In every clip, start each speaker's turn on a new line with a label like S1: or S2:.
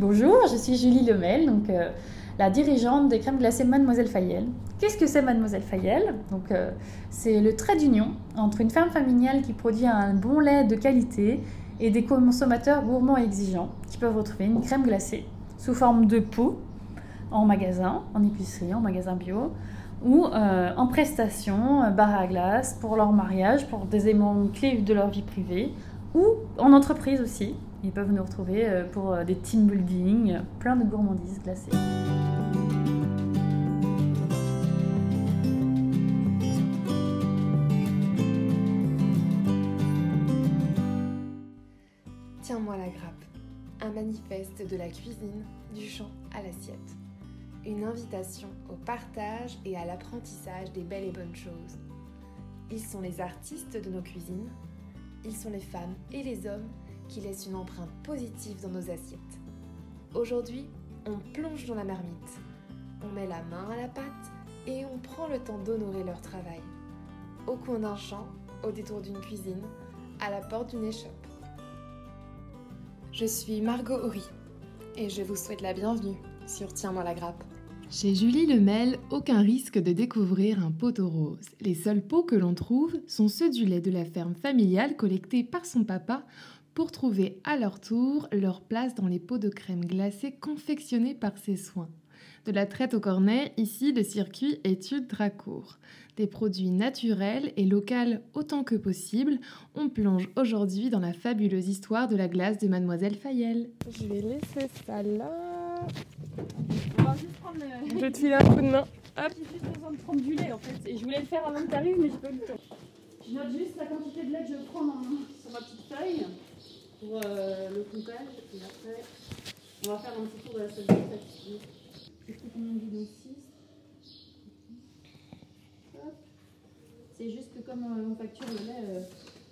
S1: bonjour, je suis Julie Lemel, donc euh, la dirigeante des crèmes glacées Mademoiselle Fayel. Qu'est-ce que c'est Mademoiselle Fayel? Donc euh, c'est le trait d'union entre une ferme familiale qui produit un bon lait de qualité et des consommateurs gourmands et exigeants qui peuvent retrouver une crème glacée sous forme de pot en magasin, en épicerie, en magasin bio ou euh, en prestation, bar à glace pour leur mariage, pour des éléments clés de leur vie privée ou en entreprise aussi. Ils peuvent nous retrouver euh, pour des team building, plein de gourmandises glacées.
S2: Tiens-moi la grappe, un manifeste de la cuisine, du champ à l'assiette. Une invitation au partage et à l'apprentissage des belles et bonnes choses. Ils sont les artistes de nos cuisines, ils sont les femmes et les hommes qui laissent une empreinte positive dans nos assiettes. Aujourd'hui, on plonge dans la marmite, on met la main à la pâte et on prend le temps d'honorer leur travail. Au coin d'un champ, au détour d'une cuisine, à la porte d'une échoppe. Je suis Margot Horry et je vous souhaite la bienvenue sur Tiens-moi la grappe.
S3: Chez Julie Lemel, aucun risque de découvrir un poteau rose. Les seuls pots que l'on trouve sont ceux du lait de la ferme familiale collecté par son papa pour trouver à leur tour leur place dans les pots de crème glacée confectionnés par ses soins. De la traite au cornet, ici le circuit est ultra court. Des produits naturels et locaux autant que possible, on plonge aujourd'hui dans la fabuleuse histoire de la glace de Mademoiselle Fayel.
S4: Je vais laisser ça là.
S1: On va juste prendre le...
S4: Je te file un coup de main. Hop.
S1: J'ai juste besoin de prendre du lait en fait. Et je voulais le faire avant que tu arrives, mais j'ai pas eu le temps. Je note juste la quantité de lait que je prends dans- sur ma petite feuille pour euh, le comptage. Et après, on va faire un petit tour de la salle de combien de bidons 6 C'est juste que comme euh, on facture le lait, euh,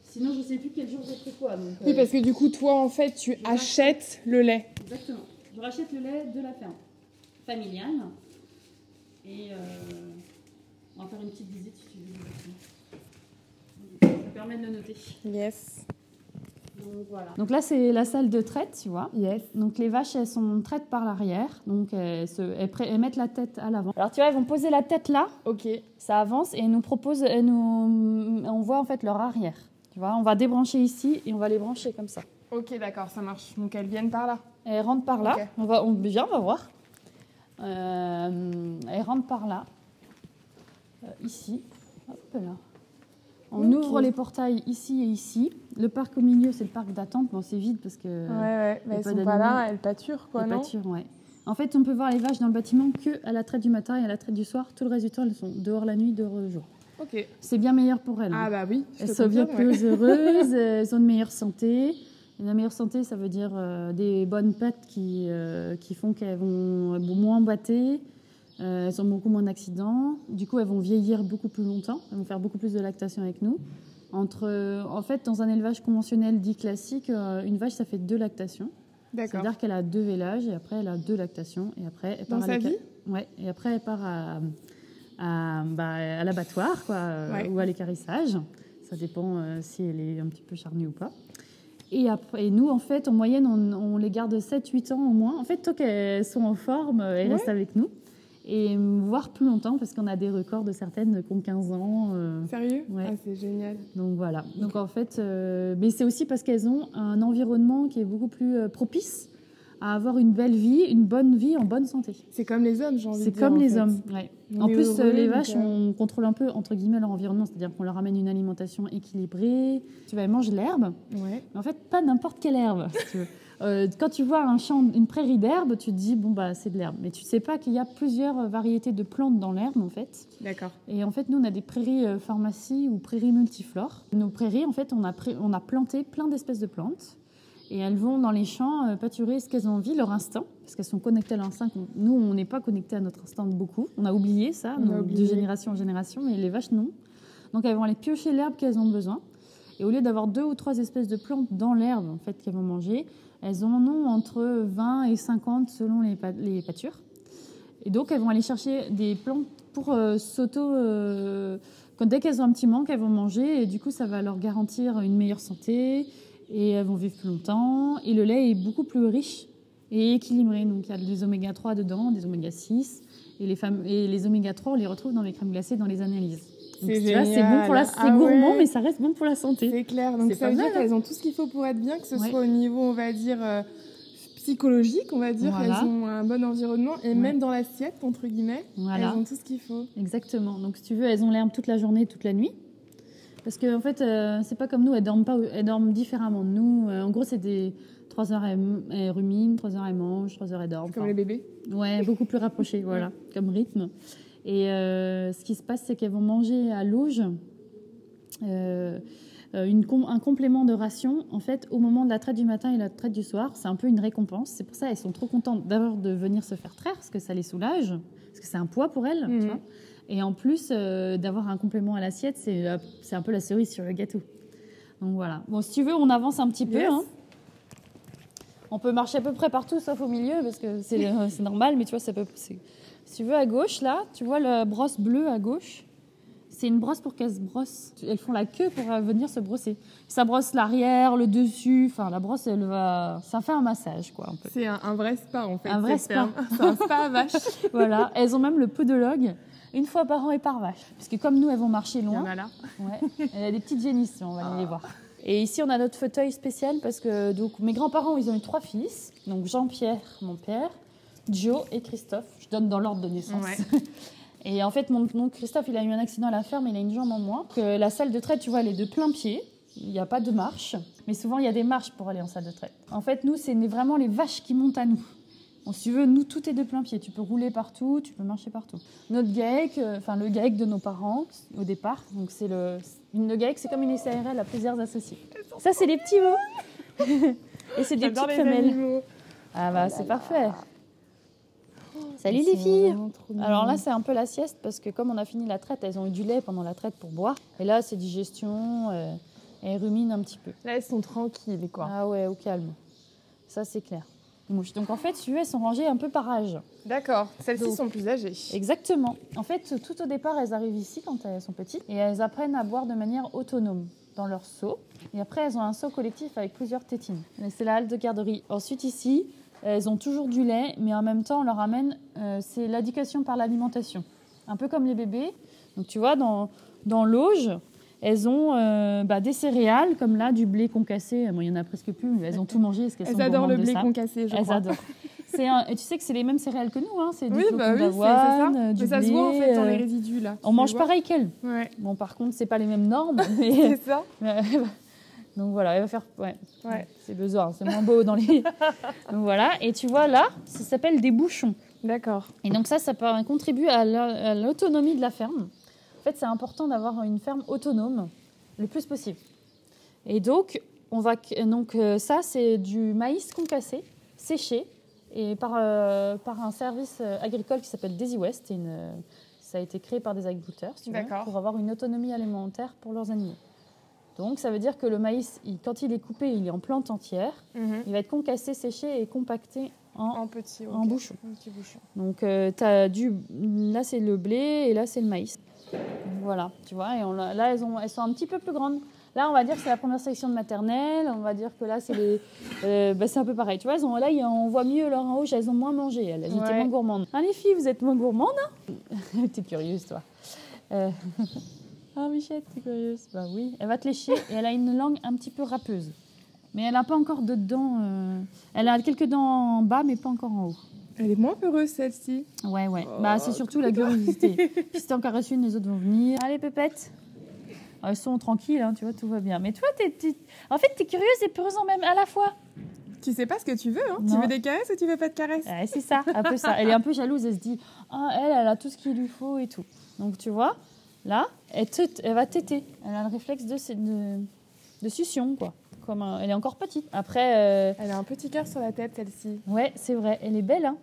S1: sinon je sais plus quel jour j'ai pris quoi. Donc,
S4: Oui, parce que du coup, toi, en fait, tu achètes le lait.
S1: Exactement. Je rachète le lait de la ferme familiale. Et euh, on va faire une petite visite si tu veux. Ça permet de le noter.
S4: Yes.
S1: Donc voilà. Donc là, c'est la salle de traite, tu vois.
S4: Yes.
S1: Donc les vaches, elles sont traites par l'arrière. Donc elles, se, elles, elles mettent la tête à l'avant. Alors tu vois, elles vont poser la tête là.
S4: Ok.
S1: Ça avance et elles nous proposent, elles nous, on voit en fait leur arrière. Tu vois, on va débrancher ici et on va les brancher comme ça.
S4: Ok, d'accord, ça marche. Donc elles viennent par là.
S1: Elle rentre par là.
S4: Ok.
S1: On va, on, viens, on va voir. Euh, elle rentre par là. Euh, ici. Hop là. On ouvre les portails ici et ici. Le parc au milieu, c'est le parc d'attente. Bon, c'est vide parce que.
S4: ouais, ouais. Mais elles
S1: pas
S4: sont pas là, elles pâturent, quoi,
S1: les
S4: non
S1: pâtures, ouais. En fait, on peut voir les vaches dans le bâtiment que à la traite du matin et à la traite du soir. Tout le reste du temps, elles sont dehors la nuit, dehors le jour.
S4: Ok.
S1: C'est bien meilleur pour elles. hein.
S4: Ah bah oui.
S1: Elles sont bien
S4: ouais.
S1: plus heureuses, elles ont une meilleure santé. Et la meilleure santé, ça veut dire euh, des bonnes pattes qui, euh, qui font qu'elles vont elles vont moins boiter, euh, elles ont beaucoup moins d'accidents. Du coup, elles vont vieillir beaucoup plus longtemps, elles vont faire beaucoup plus de lactation avec nous. Entre, euh, en fait, dans un élevage conventionnel dit classique, euh, une vache, ça fait deux lactations.
S4: D'accord.
S1: C'est-à-dire qu'elle a deux vélages et après, elle a deux lactations. Et après, elle part
S4: Dans
S1: à
S4: sa vie?
S1: Ouais, et après, elle part à, à, bah, à l'abattoir quoi,
S4: Ouais.
S1: ou à l'écarissage. Ça dépend euh, si elle est un petit peu charnue ou pas. Et, après, et nous, en fait, en moyenne, on, on les garde 7-8 ans au moins. En fait, tant qu'elles sont en forme, elles
S4: Ouais.
S1: restent avec nous. Et euh, voire plus longtemps, parce qu'on a des records de certaines qui ont 15 ans. euh,
S4: Sérieux?
S1: Ouais.
S4: Ah, c'est génial.
S1: donc voilà. Donc en fait, euh, mais c'est aussi parce qu'elles ont un environnement qui est beaucoup plus euh, propice à avoir une belle vie, une bonne vie en bonne santé.
S4: C'est comme les hommes, j'ai envie de
S1: C'est
S4: dire.
S1: comme
S4: en
S1: les
S4: fait.
S1: hommes. ouais.
S4: On
S1: En plus,
S4: heureux,
S1: les vaches, on contrôle un peu entre guillemets leur environnement, c'est-à-dire qu'on leur amène une alimentation équilibrée. Tu vas manger l'herbe,
S4: Ouais.
S1: mais en fait pas n'importe quelle herbe. si tu veux. Euh, quand tu vois un champ, une prairie d'herbe, tu te dis bon bah c'est de l'herbe, mais tu sais pas qu'il y a plusieurs euh, variétés de plantes dans l'herbe en fait.
S4: D'accord.
S1: Et en fait, nous, on a des prairies euh, pharmacie ou prairies multiflores. Nos prairies, en fait, on a, pré- on a planté plein d'espèces de plantes. Et elles vont dans les champs euh, pâturer ce qu'elles ont envie, leur instinct, parce qu'elles sont connectées à l'instinct. Nous, on n'est pas connectés à notre instinct beaucoup. On a oublié ça,
S4: On a
S1: donc,
S4: oublié.
S1: de génération en génération, mais les vaches, non. Donc, elles vont aller piocher l'herbe qu'elles ont besoin. Et au lieu d'avoir deux ou trois espèces de plantes dans l'herbe, en fait, qu'elles vont manger, elles en ont entre 20 et 50 selon les, pâtures. Et donc, elles vont aller chercher des plantes pour euh, s'auto. euh, quand, dès qu'elles ont un petit manque, elles vont manger. Et du coup, ça va leur garantir une meilleure santé. Et elles vont vivre plus longtemps. Et le lait est beaucoup plus riche et équilibré. Donc il y a des oméga 3 dedans, des oméga 6. Et les, femmes, et les oméga 3, on les retrouve dans les crèmes glacées, dans les analyses.
S4: C'est
S1: bon pour la, c'est
S4: Ah
S1: gourmand,
S4: ouais.
S1: mais ça reste bon pour la santé.
S4: C'est clair. Donc ça veut dire
S1: hein.
S4: qu'elles ont tout ce qu'il faut pour être bien, que ce
S1: Ouais.
S4: soit au niveau, on va dire, euh, psychologique, on va dire.
S1: Voilà.
S4: Elles ont un bon environnement et
S1: Ouais.
S4: même dans l'assiette, entre guillemets,
S1: Voilà.
S4: elles ont tout ce qu'il faut.
S1: Exactement. Donc, si tu veux, elles ont l'herbe toute la journée, toute la nuit. Parce qu'en en fait, euh, c'est pas comme nous, elles dorment, pas, elles dorment différemment. Nous, euh, en gros, c'est des 3 heures elles, elles ruminent, 3 heures elles mangent, 3 heures elles dorment.
S4: Comme
S1: Enfin,
S4: les bébés.
S1: Ouais, beaucoup plus rapprochés, voilà, comme rythme. Et euh, ce qui se passe, c'est qu'elles vont manger à l'auge euh, euh, un complément de ration, en fait, au moment de la traite du matin et la traite du soir. C'est un peu une récompense. C'est pour ça elles sont trop contentes d'abord de venir se faire traire, parce que ça les soulage, parce que c'est un poids pour elles,
S4: Mhm.
S1: tu vois. Et en plus, euh, d'avoir un complément à l'assiette, c'est un peu la cerise sur le gâteau. Donc voilà. Bon, si tu veux, on avance un petit peu. Hein. On peut marcher à peu près partout, sauf au milieu, parce que c'est normal, mais tu vois, ça peut. Si tu veux, à gauche, là, tu vois la brosse bleue à gauche C'est une brosse pour qu'elles se brossent. Elles font la queue pour euh, venir se brosser. Ça brosse l'arrière, le dessus. Enfin, la brosse, elle va. Ça fait un massage, quoi.
S4: C'est un, un vrai spa en fait.
S1: Un vrai
S4: ferme. C'est un spa à vache.
S1: voilà. Elles ont même le podologue une fois par an et par vache. Parce que comme nous, elles vont marcher
S4: Il y en
S1: loin.
S4: a là.
S1: Ouais. Elle a des petites génisses, on va aller les voir. Et ici, on a notre fauteuil spécial parce que donc, mes grands-parents, ils ont eu trois fils. Donc Jean-Pierre, mon père, Joe et Christophe. Je donne dans l'ordre de naissance.
S4: Ouais.
S1: Et en fait, mon, Christophe, il a eu un accident à la ferme, il a une jambe en moins. Que la salle de traite, tu vois, elle est de plein pied. Il n'y a pas de marche. Mais souvent, il y a des marches pour aller en salle de traite. En fait, nous, c'est vraiment les vaches qui montent à nous. Bon, si tu veux, nous, tout est de plein pied. Tu peux rouler partout, tu peux marcher partout. Notre GAEC, euh, enfin le GAEC de nos parents, au départ, donc c'est le, une GAEC, c'est comme une SARL à plusieurs associés. Ça, c'est les petits veaux. Et c'est des petites
S4: les
S1: femelles.
S4: animaux.
S1: Ah bah, c'est parfait. Salut les filles alors là, c'est un peu la sieste parce que comme on a fini la traite, elles ont eu du lait pendant la traite pour boire. Et là, c'est digestion, euh, elles ruminent un petit peu.
S4: Là, elles sont tranquilles, quoi.
S1: Ah ouais, au calme. Ça, c'est clair. Donc en fait, elles sont rangées un peu par âge.
S4: D'accord. Celles-ci sont plus âgées.
S1: Exactement. En fait, tout au départ, elles arrivent ici quand elles sont petites et elles apprennent à boire de manière autonome dans leur seau. Et après, elles ont un seau collectif avec plusieurs tétines. Et C'est la halte de garderie. Ensuite, ici, elles ont toujours du lait, mais en même temps, on leur amène, euh, c'est l'éducation par l'alimentation. Un peu comme les bébés. Donc, tu vois, dans, dans l'auge, elles ont euh, bah, des céréales, comme là, du blé concassé. Bon, il y en a presque plus, mais elles ont tout mangé.
S4: Elles
S1: sont
S4: adorent le blé
S1: ça.
S4: concassé, je
S1: Elles
S4: crois.
S1: adorent. C'est un- et tu sais que c'est les mêmes céréales que nous, hein. C'est du
S4: Oui, bah oui,
S1: d'avoine,
S4: ça.
S1: euh, du
S4: Mais ça
S1: blé.
S4: se voit en fait dans
S1: euh,
S4: les résidus là.
S1: On mange pareil qu'elles.
S4: Ouais.
S1: Bon, par contre, c'est pas les mêmes normes. Mais...
S4: C'est ça.
S1: Donc voilà, elle va faire. Ouais,
S4: Ouais.
S1: c'est besoin, c'est moins beau dans les. donc voilà, et tu vois là, ça s'appelle des bouchons.
S4: D'accord.
S1: Et donc ça, ça peut- contribue à la- à l'autonomie de la ferme. En fait, c'est important d'avoir une ferme autonome le plus possible. Et donc, on va donc euh, ça, c'est du maïs concassé, séché, et par, euh, par un service euh, agricole qui s'appelle Daisy West. Une, ça a été créé par des agriculteurs, si tu veux, pour avoir une autonomie alimentaire pour leurs animaux. Donc, ça veut dire que le maïs, il- quand il est coupé, il est en plante entière.
S4: Mhm.
S1: Il va être concassé, séché et compacté en
S4: En petit.
S1: en bouchon.
S4: Un petit bouchon.
S1: donc, euh, t'as du... là, c'est le blé et là, c'est le maïs. Voilà, tu vois. Et on là, elles, ont... elles sont un petit peu plus grandes. Là, on va dire que c'est la première section de maternelle. On va dire que là, c'est les... euh, bah, c'est un peu pareil. Tu vois, elles ont... là, on voit mieux leur en haut. Elles ont moins mangé. Elles, elles étaient moins gourmandes. Ah, les filles, vous êtes moins gourmandes hein? T'es curieuse, toi. Euh, Ah, Michette, t'es curieuse Bah oui. Elle va te lécher et elle a une langue un petit peu râpeuse. Mais elle n'a pas encore de dents. euh, Elle a quelques dents en bas, mais pas encore en haut.
S4: Elle est moins peureuse celle-ci.
S1: Ouais, ouais.
S4: Oh,
S1: bah, c'est surtout la curiosité. Puis si t'en caresses une, les autres vont venir. Allez, pépettes. Ah, Elles sont tranquilles, hein, tu vois, tout va bien. Mais toi, t'es, t'es- en fait, t'es curieuse et peureuse en même à la fois.
S4: Tu sais pas ce que tu veux, hein Tu
S1: Non.
S4: veux des caresses ou tu veux pas de caresses?
S1: Ouais, c'est ça, un peu ça. Elle est un peu jalouse, elle se dit, ah, elle, elle a tout ce qu'il lui faut et tout. Donc, tu vois, là, elle, va téter. Elle a le réflexe de, de, de succion, quoi. Comme un- elle est encore petite. Après, euh,
S4: Elle a un petit cœur sur la tête celle-ci.
S1: Ouais, c'est vrai, elle est belle. Hein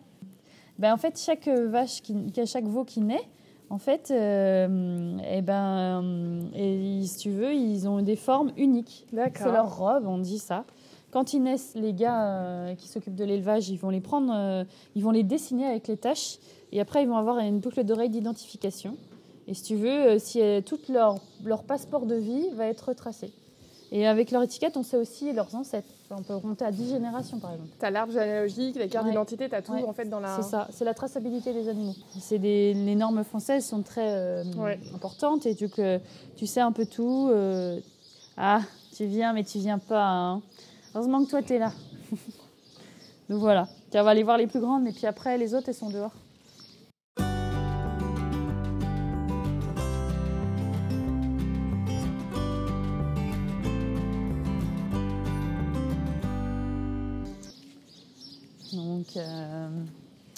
S1: ben, en fait, chaque euh, vache, qui, chaque veau qui naît, en fait, euh, eh ben, euh, et, si tu veux, ils ont des formes uniques. C'est leur robe, on dit ça. Quand ils naissent, les gars euh, qui s'occupent de l'élevage, ils vont les prendre, euh, ils vont les dessiner avec les taches, et après ils vont avoir une boucle d'oreille d'identification. Et si tu veux, euh, si euh, tout leur, leur passeport de vie va être retracé. Et avec leur étiquette, on sait aussi leurs ancêtres. Enfin, on peut remonter à 10 générations par exemple.
S4: T'as l'arbre généalogique, cartes
S1: Ouais.
S4: d'identité, t'as tout
S1: Ouais.
S4: en fait dans la.
S1: C'est ça, c'est la traçabilité des animaux. C'est des, les normes françaises sont très euh,
S4: Ouais.
S1: importantes et tu, que, tu sais un peu tout. euh, ah, tu viens mais tu viens pas. hein. Heureusement que toi tu es là. Donc voilà, Tiens, on va aller voir les plus grandes et puis après les autres elles sont dehors.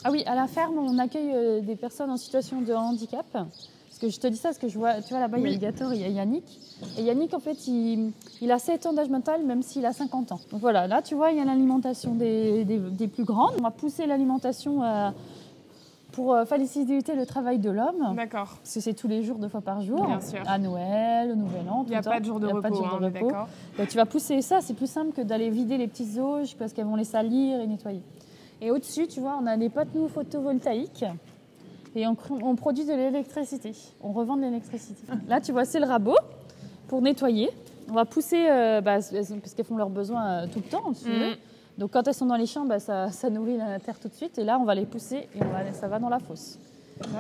S1: Ah oui, à la ferme, on accueille euh, des personnes en situation de handicap. Parce que je te dis ça parce que je vois, tu vois là-bas, il y a. Alligator, il y a Yannick. Et Yannick, en fait, il, il a 7 ans d'âge mental, même s'il a 50 ans. Donc voilà, là, tu vois, il y a l'alimentation des, des- des plus grandes. On va pousser l'alimentation euh, pour euh, faciliter le travail de l'homme.
S4: D'accord.
S1: Parce que c'est tous les jours, deux fois par jour.
S4: Bien sûr.
S1: À Noël, au Nouvel An.
S4: Il n'y a pas de jour de
S1: a
S4: repos,
S1: pas de jour
S4: hein,
S1: de repos. Bah, tu vas pousser ça, c'est plus simple que d'aller vider les petites auges parce qu'elles vont les salir et nettoyer. Et au-dessus, tu vois, on a des panneaux photovoltaïques et on, produit de l'électricité. On revend de l'électricité. Là, tu vois, c'est le rabot pour nettoyer. On va pousser, euh, bah, parce qu'elles font leurs besoins euh, tout le temps, si.
S4: Mhm.
S1: Donc quand elles sont dans les champs, bah, ça, ça nourrit la terre tout de suite. Et là, on va les pousser et on va, ça va dans la fosse.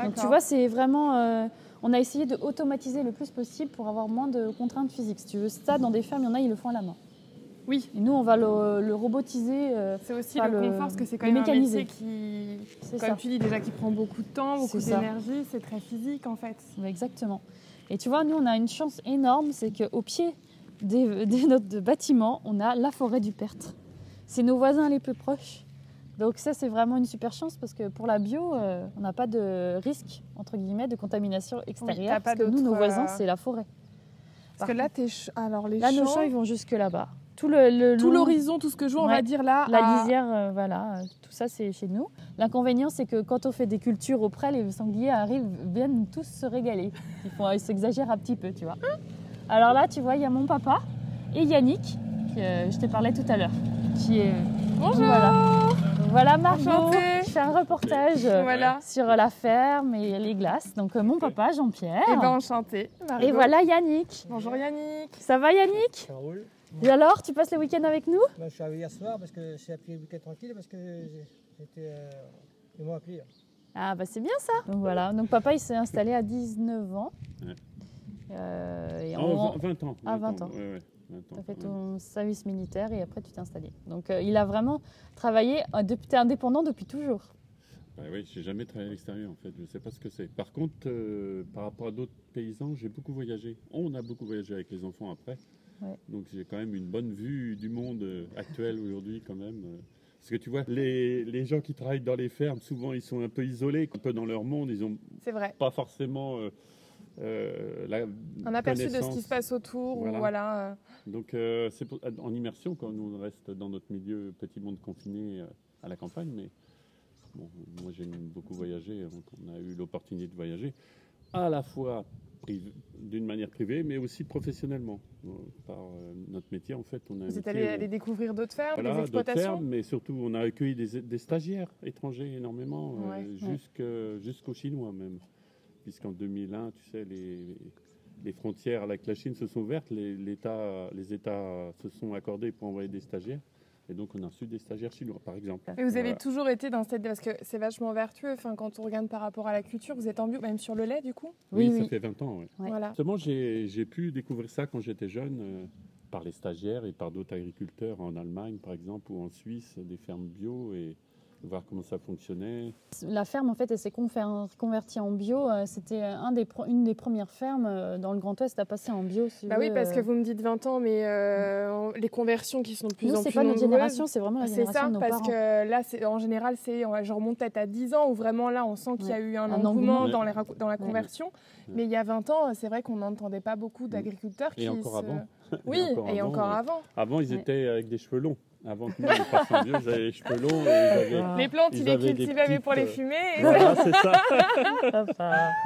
S1: Donc tu vois, c'est vraiment. euh, on a essayé de automatiser le plus possible pour avoir moins de contraintes physiques. Si tu veux, ça, dans des fermes, il y en a, ils le font à la main.
S4: Oui.
S1: Et nous, on va le, le robotiser. euh,
S4: C'est aussi le, confort, parce que c'est quand même un métier qui,
S1: c'est
S4: comme
S1: ça.
S4: tu dis, déjà qui prend beaucoup de temps, beaucoup d'énergie, c'est très physique en fait.
S1: Exactement. Et tu vois, nous, on a une chance énorme, c'est qu'au pied des, des notre bâtiment, on a la forêt du Pertre. C'est nos voisins les plus proches. Donc ça, c'est vraiment une super chance parce que pour la bio, euh, on n'a pas de risque, entre guillemets, de contamination extérieure.
S4: pas
S1: parce que nous, nos voisins,
S4: euh,
S1: c'est la forêt.
S4: Parce
S1: Par
S4: que là, t'es alors les
S1: Là, nos
S4: champs,
S1: champs, ils vont jusque là-bas. Tout le, le
S4: tout
S1: long-
S4: l'horizon, tout ce que je vois, on va dire là.
S1: La
S4: à-
S1: lisière, euh, voilà, euh, tout ça c'est chez nous. L'inconvénient c'est que quand on fait des cultures auprès, les sangliers arrivent, viennent tous se régaler. Ils, font, ils s'exagèrent un petit peu, tu vois. Alors là, tu vois, il y a mon papa et Yannick, que euh, je te parlais tout à l'heure, qui est.
S4: Bonjour.
S1: Voilà, voilà Margot,
S4: Enchantée.
S1: qui fait un reportage
S4: Voilà.
S1: sur la ferme et les glaces. Donc euh, mon papa Jean-Pierre.
S4: Et ben enchantée. Margot.
S1: Et voilà Yannick.
S4: Bonjour Yannick.
S1: Ça va Yannick?
S5: Ça roule.
S1: Et alors, tu passes le week-end avec nous?
S5: Moi, je suis arrivé hier soir parce que j'ai appris le week-end tranquille parce que j'étais. Euh, ils m'ont appelé.
S1: Ah bah c'est bien ça. Donc voilà, donc papa il s'est installé à 19 ans.
S6: Ouais.
S1: Euh, et
S6: Ah,
S1: on,
S6: vingt- 20 ans.
S1: Ah, 20 ans.
S6: Ouais, ouais, 20 ans.
S1: T'as fait ton service militaire et après tu t'es installé. Donc euh, il a vraiment travaillé, euh, depuis, t'es indépendant depuis toujours.
S6: Bah oui, j'ai jamais travaillé à l'extérieur en fait, je sais pas ce que c'est. Par contre, euh, par rapport à d'autres paysans, j'ai beaucoup voyagé. On a beaucoup voyagé avec les enfants après.
S1: Ouais.
S6: Donc j'ai quand même une bonne vue du monde euh, actuel aujourd'hui quand même. euh. Parce que tu vois, les, les gens qui travaillent dans les fermes, souvent ils sont un peu isolés, un peu dans leur monde, ils n'ont pas forcément euh, euh, la
S4: Un aperçu de ce qui se passe autour.
S6: Voilà.
S4: Ou voilà. euh,
S6: Donc c'est en immersion quand nous on reste dans notre milieu petit monde confiné à la campagne, mais bon, moi j'ai beaucoup voyagé, donc on a eu l'opportunité de voyager à la fois d'une manière privée, mais aussi professionnellement. Euh, Par euh, notre métier, en fait, on a
S4: Vous êtes allé aller découvrir d'autres fermes,
S6: voilà,
S4: des exploitations.
S6: fermes, mais surtout on a accueilli des, des stagiaires étrangers énormément, euh,
S4: Ouais.
S6: jusqu'aux Chinois même. Puisqu'en 2001, tu sais, les, les frontières avec la Chine se sont ouvertes, les, l'État- les États se sont accordés pour envoyer des stagiaires. Et donc on a reçu des stagiaires chinois, par exemple.
S4: Et vous avez
S6: Voilà.
S4: toujours été dans cette... Parce que c'est vachement vertueux, enfin, quand on regarde par rapport à la culture, vous êtes en bio, même sur le lait du coup?
S6: Oui,
S1: Oui,
S6: ça
S1: oui.
S6: fait 20 ans. ouais.
S1: Ouais.
S4: Voilà.
S6: Justement, j'ai j'ai pu découvrir ça quand j'étais jeune, euh, par les stagiaires et par d'autres agriculteurs en Allemagne, par exemple, ou en Suisse, des fermes bio, et voir comment ça fonctionnait.
S1: La ferme en fait elle s'est convertie en bio. euh, C'était un des pro- une des premières fermes euh, dans le Grand Ouest à passer en bio. si
S4: Bah oui,
S1: veux,
S4: parce que
S1: euh.
S4: vous me dites 20 ans, mais euh, les conversions qui sont de plus
S1: nous
S4: en
S1: c'est
S4: plus
S1: pas notre
S4: nombreuses,
S1: génération, c'est vraiment la
S4: C'est
S1: génération
S4: ça,
S1: de nos
S4: parce
S1: parents.
S4: que là, c'est en général, c'est, on va- je remonte peut-être à 10 ans où vraiment là, on sent qu'il y a eu un,
S1: Un
S4: engouement
S1: engouement.
S4: dans, les rac- dans la
S1: Ouais.
S4: conversion. Mais il y a 20 ans, c'est vrai qu'on n'entendait pas beaucoup d'agriculteurs
S6: Et
S4: qui
S6: encore
S4: se-
S6: avant.
S4: Oui, et encore, avant.
S6: Avant, ils
S1: Ouais.
S6: étaient avec des cheveux longs. Avant que nous, on passe en bio, ils avaient les cheveux longs et ils avaient...
S4: Les plantes,
S6: Ils
S4: ils les cultivaient mais pour les
S6: euh,
S4: fumer. et-
S6: Voilà, c'est ça.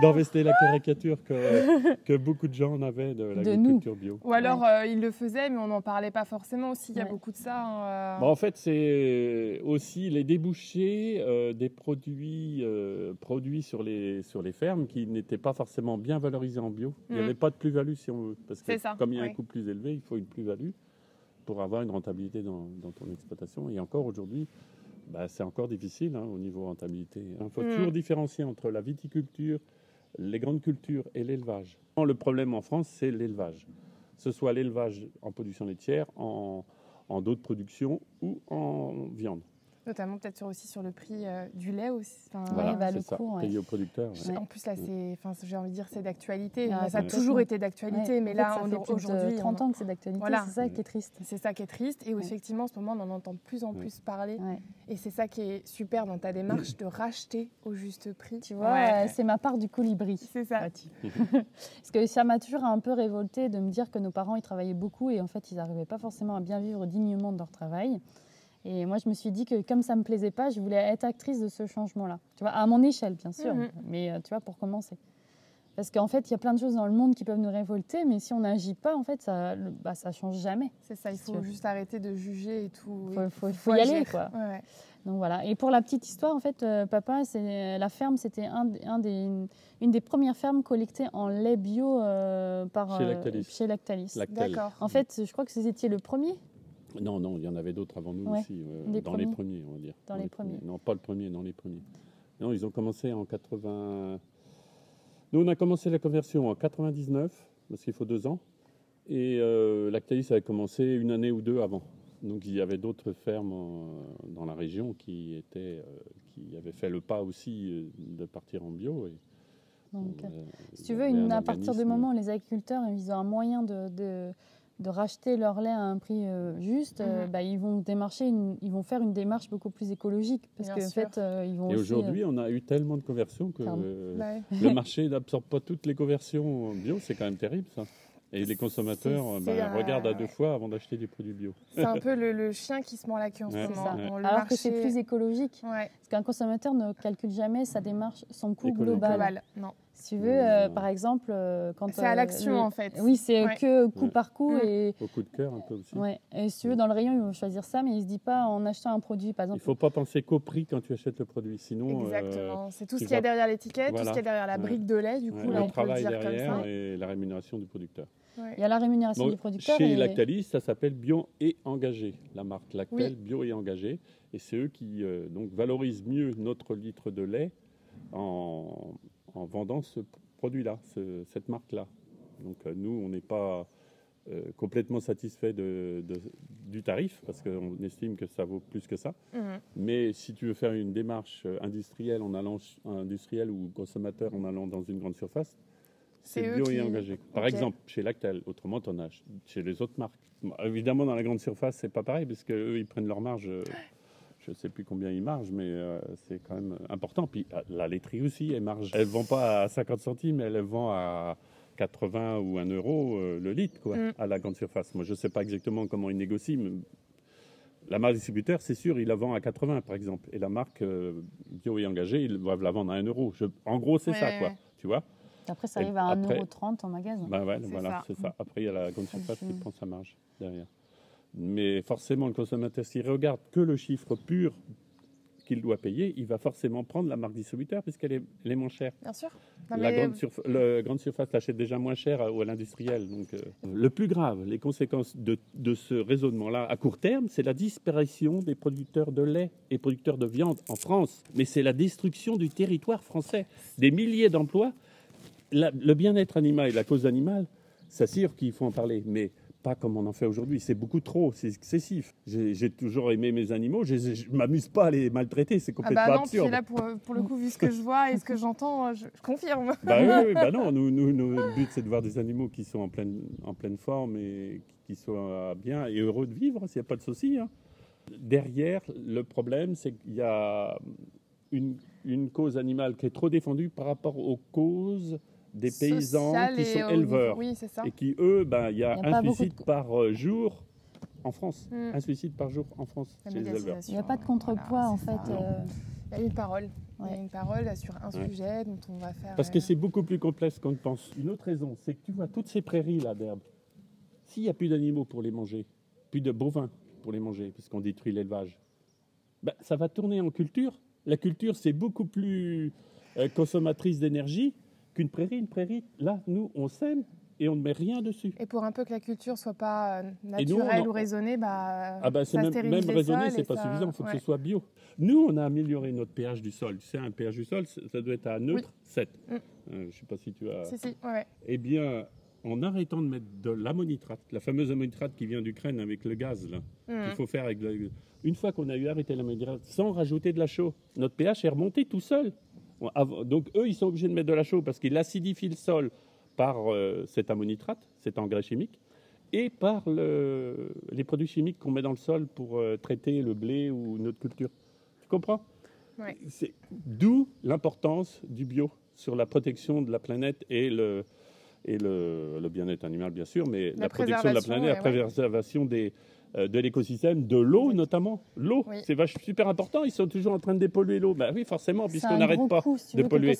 S6: Non, mais c'était la caricature que, que beaucoup de gens en avaient de l'agriculture bio.
S4: Ou alors, euh, ils le faisaient, mais on n'en parlait pas forcément aussi. Il y a
S1: Ouais.
S4: beaucoup de ça. hein, euh.
S6: Bon, en fait, c'est aussi les débouchés euh, des produits euh, produits sur les, sur les fermes qui n'étaient pas forcément bien valorisés en bio. Il n'y
S4: Mhm.
S6: avait pas de plus-value, si on veut. Parce que
S4: ça,
S6: comme il y a un coût plus élevé, il faut une plus-value. Pour avoir une rentabilité dans, dans ton exploitation. Et encore aujourd'hui, bah, c'est encore difficile hein, au niveau rentabilité. Il faut
S4: Mm.
S6: toujours différencier entre la viticulture, les grandes cultures et l'élevage. Le problème en France, c'est l'élevage. Que ce soit l'élevage en production laitière, en, en d'autres productions ou en viande.
S4: Notamment peut-être sur- aussi sur le prix euh, du lait aussi. Enfin,
S1: Voilà. bah,
S6: c'est
S1: le
S6: ça,
S1: coût, ouais.
S6: payé aux producteurs. ouais.
S1: Ouais.
S4: En plus là, c'est, enfin, j'ai envie de dire, c'est d'actualité.
S1: Ah,
S4: ça a toujours été d'actualité,
S1: Ouais,
S4: mais
S1: en
S4: là,
S1: fait, ça
S4: on-
S1: fait
S4: aujourd'hui,
S1: 30
S4: on-
S1: ans que c'est d'actualité,
S4: Voilà.
S1: c'est ça qui est triste.
S4: c'est ça qui est triste. Et
S1: Ouais.
S4: effectivement, en ce moment, on en entend de plus en
S6: Ouais.
S4: plus parler.
S1: Ouais.
S4: Et c'est ça qui est super dans ta démarche de racheter au juste prix.
S1: Tu vois,
S4: Ouais.
S1: euh, c'est ma part du colibri.
S4: c'est ça.
S1: Parce que ça m'a toujours un peu révolté de me dire que nos parents ils travaillaient beaucoup et en fait ils n'arrivaient pas forcément à bien vivre dignement de leur travail. Et moi je me suis dit que comme ça me plaisait pas, je voulais être actrice de ce changement-là. Tu vois, à mon échelle bien sûr,
S4: Mhm.
S1: mais euh, tu vois pour commencer. Parce qu'en fait il y a plein de choses dans le monde qui peuvent nous révolter, mais si on n'agit pas en fait ça, le- bah, ça change jamais.
S4: C'est ça. Il faut juste arrêter de juger et tout.
S1: Faut,
S4: Et
S1: faut,
S4: faut
S1: faut y aller quoi.
S4: Ouais, ouais.
S1: Donc voilà. Et pour la petite histoire, en fait, euh, papa, c'est la ferme, c'était un, un des, une des premières fermes collectées en lait bio euh, par
S6: Chez
S1: euh,
S6: Lactalis.
S1: chez Lactalis.
S6: Lactel.
S4: D'accord.
S1: En fait, je crois que vous étiez le premier.
S6: Non, non, il y en avait d'autres avant nous
S1: Ouais,
S6: aussi, euh, dans les
S1: premiers.
S6: on va dire.
S1: Dans les premiers.
S6: Non, pas le premier, dans les premiers. Non, ils ont commencé en 80. Nous, on a commencé la conversion en 99, parce qu'il faut deux ans. Et euh, Lactalis avait commencé une année ou deux avant. Donc il y avait d'autres fermes en- dans la région qui, étaient, euh, qui avaient fait le pas aussi euh, de partir en bio. Et,
S1: Donc,
S6: euh,
S1: si tu veux, une- à partir du moment où les agriculteurs ils ont un moyen de, de, de racheter leur lait à un prix euh, juste, euh,
S4: Mhm.
S1: bah, ils vont démarcher, une- ils vont faire une démarche beaucoup plus écologique parce qu'en fait, euh, ils vont
S6: Et aujourd'hui, on a eu tellement de conversions que euh,
S4: Bah ouais.
S6: le marché n'absorbe pas toutes les conversions bio. C'est quand même terrible, ça. Et les consommateurs
S4: euh,
S6: regardent à deux
S4: ouais.
S6: fois avant d'acheter des produits bio.
S4: C'est un peu le, le chien qui se mord la queue en
S6: Ouais,
S4: ce
S1: c'est
S4: moment. le
S1: Alors que c'est plus écologique.
S4: Ouais,
S1: Parce qu'un consommateur ne calcule jamais sa démarche, son coût
S6: Écologique.
S1: global.
S4: global. Non.
S1: Si tu veux, euh, par exemple, euh, quand
S4: C'est à
S1: euh,
S4: l'action
S1: le-
S4: en fait.
S1: Oui, c'est
S4: Ouais.
S1: que coup
S6: Ouais.
S1: par coup
S4: Mm.
S1: et
S6: Au coup de cœur, un peu aussi.
S1: ouais. Et si tu veux, dans le rayon, ils vont choisir ça, mais ils se disent pas en achetant un produit, par
S6: Il ne
S1: exemple.
S6: faut pas penser qu'au prix quand tu achètes le produit. Sinon, euh,
S4: Exactement. c'est tout ce qu'il y a derrière l'étiquette, tout ce qu'il y a derrière la
S6: Ouais.
S4: brique de lait, du
S6: ouais,
S4: coup, là,
S6: le
S4: on peut le
S6: travail
S4: dire comme
S6: derrière
S4: ça.
S6: et la rémunération du producteur.
S4: Ouais.
S1: Il y a la rémunération
S6: Bon,
S1: du producteur.
S6: chez
S1: et-
S6: Lactalis, ça s'appelle Bio et Engagé, la marque Lactel,
S4: Oui.
S6: Bio et Engagé. Et c'est eux qui euh, donc, valorisent mieux notre litre de lait en, en vendant ce produit-là, ce- cette marque-là. Donc euh, nous, on n'est pas euh, complètement satisfait de, de- du tarif parce qu'on estime que ça vaut plus que ça.
S4: Mhm.
S6: Mais si tu veux faire une démarche euh, industrielle en allant ch- industriel ou consommateur en allant dans une grande surface,
S4: C'est
S6: bio
S4: qui-
S6: et engagé. Par exemple, chez Lactel, autrement, tu en as ch- chez les autres marques. Bon, évidemment, dans la grande surface, c'est pas pareil parce qu'eux, ils prennent leur marge. euh, je ne sais plus combien ils margent, mais euh, c'est quand même important. Puis euh, la laiterie aussi, elle marge. Elle ne vend pas à 50 centimes, elle vend à 80 ou 1 euro euh, le litre quoi,
S4: Mm.
S6: à la grande surface. Moi, je ne sais pas exactement comment ils négocient, mais la marque distributeur, c'est sûr, il la vend à 80 par exemple. Et la marque euh, bio et engagée, ils doivent la vendre à 1 euro. Je- En gros, c'est
S4: Ouais,
S6: ça, quoi.
S4: ouais.
S6: Tu vois
S1: Après, ça
S6: Et
S1: arrive à
S6: après-
S1: 1,30€ en magasin.
S6: ben ouais,
S4: C'est
S6: voilà,
S4: ça.
S6: c'est ça. Après, il y a la grande surface qui prend sa marge derrière. Mais forcément, le consommateur, s'il regarde que le chiffre pur qu'il doit payer, il va forcément prendre la marque distributeur puisqu'elle est, est moins chère.
S4: Bien sûr. Non,
S6: la,
S4: mais-
S6: grande surf- le grande surface l'achète déjà moins cher à, l'industriel. Donc, euh, le plus grave, les conséquences de, de ce raisonnement-là à court terme, c'est la disparition des producteurs de lait et producteurs de viande en France. Mais c'est la destruction du territoire français. Des milliers d'emplois. La- le bien-être animal et la cause animale, c'est sûr qu'il faut en parler. Mais pas comme on en fait aujourd'hui. C'est beaucoup trop, c'est excessif. J'ai toujours aimé mes animaux, je ne m'amuse pas à les maltraiter, c'est
S4: Ah
S6: complètement
S4: bah non, puis
S6: absurde.
S4: là, pour, pour le coup, vu ce que je vois et ce que j'entends, je, je confirme.
S6: Bah oui, oui, bah non, nous, nous, notre but c'est de voir des animaux qui sont en pleine, en pleine forme et qui soient bien et heureux de vivre, s'il n'y a pas de souci. hein. Derrière, le problème c'est qu'il y a une, une cause animale qui est trop défendue par rapport aux causes des paysans
S4: Social
S6: qui sont
S4: au
S6: éleveurs.
S4: niveau- Oui, c'est ça.
S6: Et qui, eux, ben, il y a
S1: y a pas
S6: un
S1: beaucoup
S6: suicide
S1: de-
S6: par euh, jour en France.
S4: Mm.
S6: Un suicide par jour en France
S4: La
S6: chez les éleveurs.
S1: Il n'y a pas de contrepoids,
S4: voilà,
S1: en fait. euh,
S4: Il y a une parole. Il y a une parole sur un
S6: Ouais.
S4: sujet dont on va faire.
S6: Parce que
S4: euh,
S6: c'est beaucoup plus complexe qu'on ne pense. Une autre raison, c'est que tu vois toutes ces prairies là d'herbe. S'il n'y a plus d'animaux pour les manger, plus de bovins pour les manger, parce qu'on détruit l'élevage, ben, ça va tourner en culture. La culture, c'est beaucoup plus euh, consommatrice d'énergie qu'une prairie. Une prairie, là, nous, on sème et on ne met rien dessus.
S4: Et pour un peu que la culture soit pas euh,
S6: nous,
S4: naturelle
S6: en-
S4: ou raisonnée, bah,
S6: Ah bah c'est même, même raisonné, c'est pas
S4: ça-
S6: suffisant, il faut
S4: ouais.
S6: que ce soit bio. Nous, on a amélioré notre pH du sol. Tu sais, un pH du sol, ça doit être à neutre 7.
S4: Mm.
S6: Euh, je ne sais pas si tu as...
S4: Si, si, ouais.
S6: Eh bien, en arrêtant de mettre de l'ammonitrate, la fameuse ammonitrate qui vient d'Ukraine avec le gaz, là,
S4: Mhm.
S6: qu'il faut faire avec Une fois qu'on a eu arrêté l'ammonitrate, sans rajouter de la chaux, notre pH est remonté tout seul. Donc eux, ils sont obligés de mettre de la chaux parce qu'ils acidifient le sol par euh, cet ammonitrate, cet engrais chimique, et par le- les produits chimiques qu'on met dans le sol pour euh, traiter le blé ou notre culture. Tu comprends?
S4: Ouais.
S6: C'est d'où l'importance du bio sur la protection de la planète et le et le, le bien-être animal bien sûr, mais la,
S4: La
S6: protection de la planète, la
S4: ouais.
S6: préservation des de l'écosystème, de l'eau notamment. L'eau,
S4: Oui.
S6: c'est super important. Ils sont toujours en train de dépolluer l'eau. Bah oui, forcément, puisqu'on n'arrête pas
S1: si
S6: de polluer.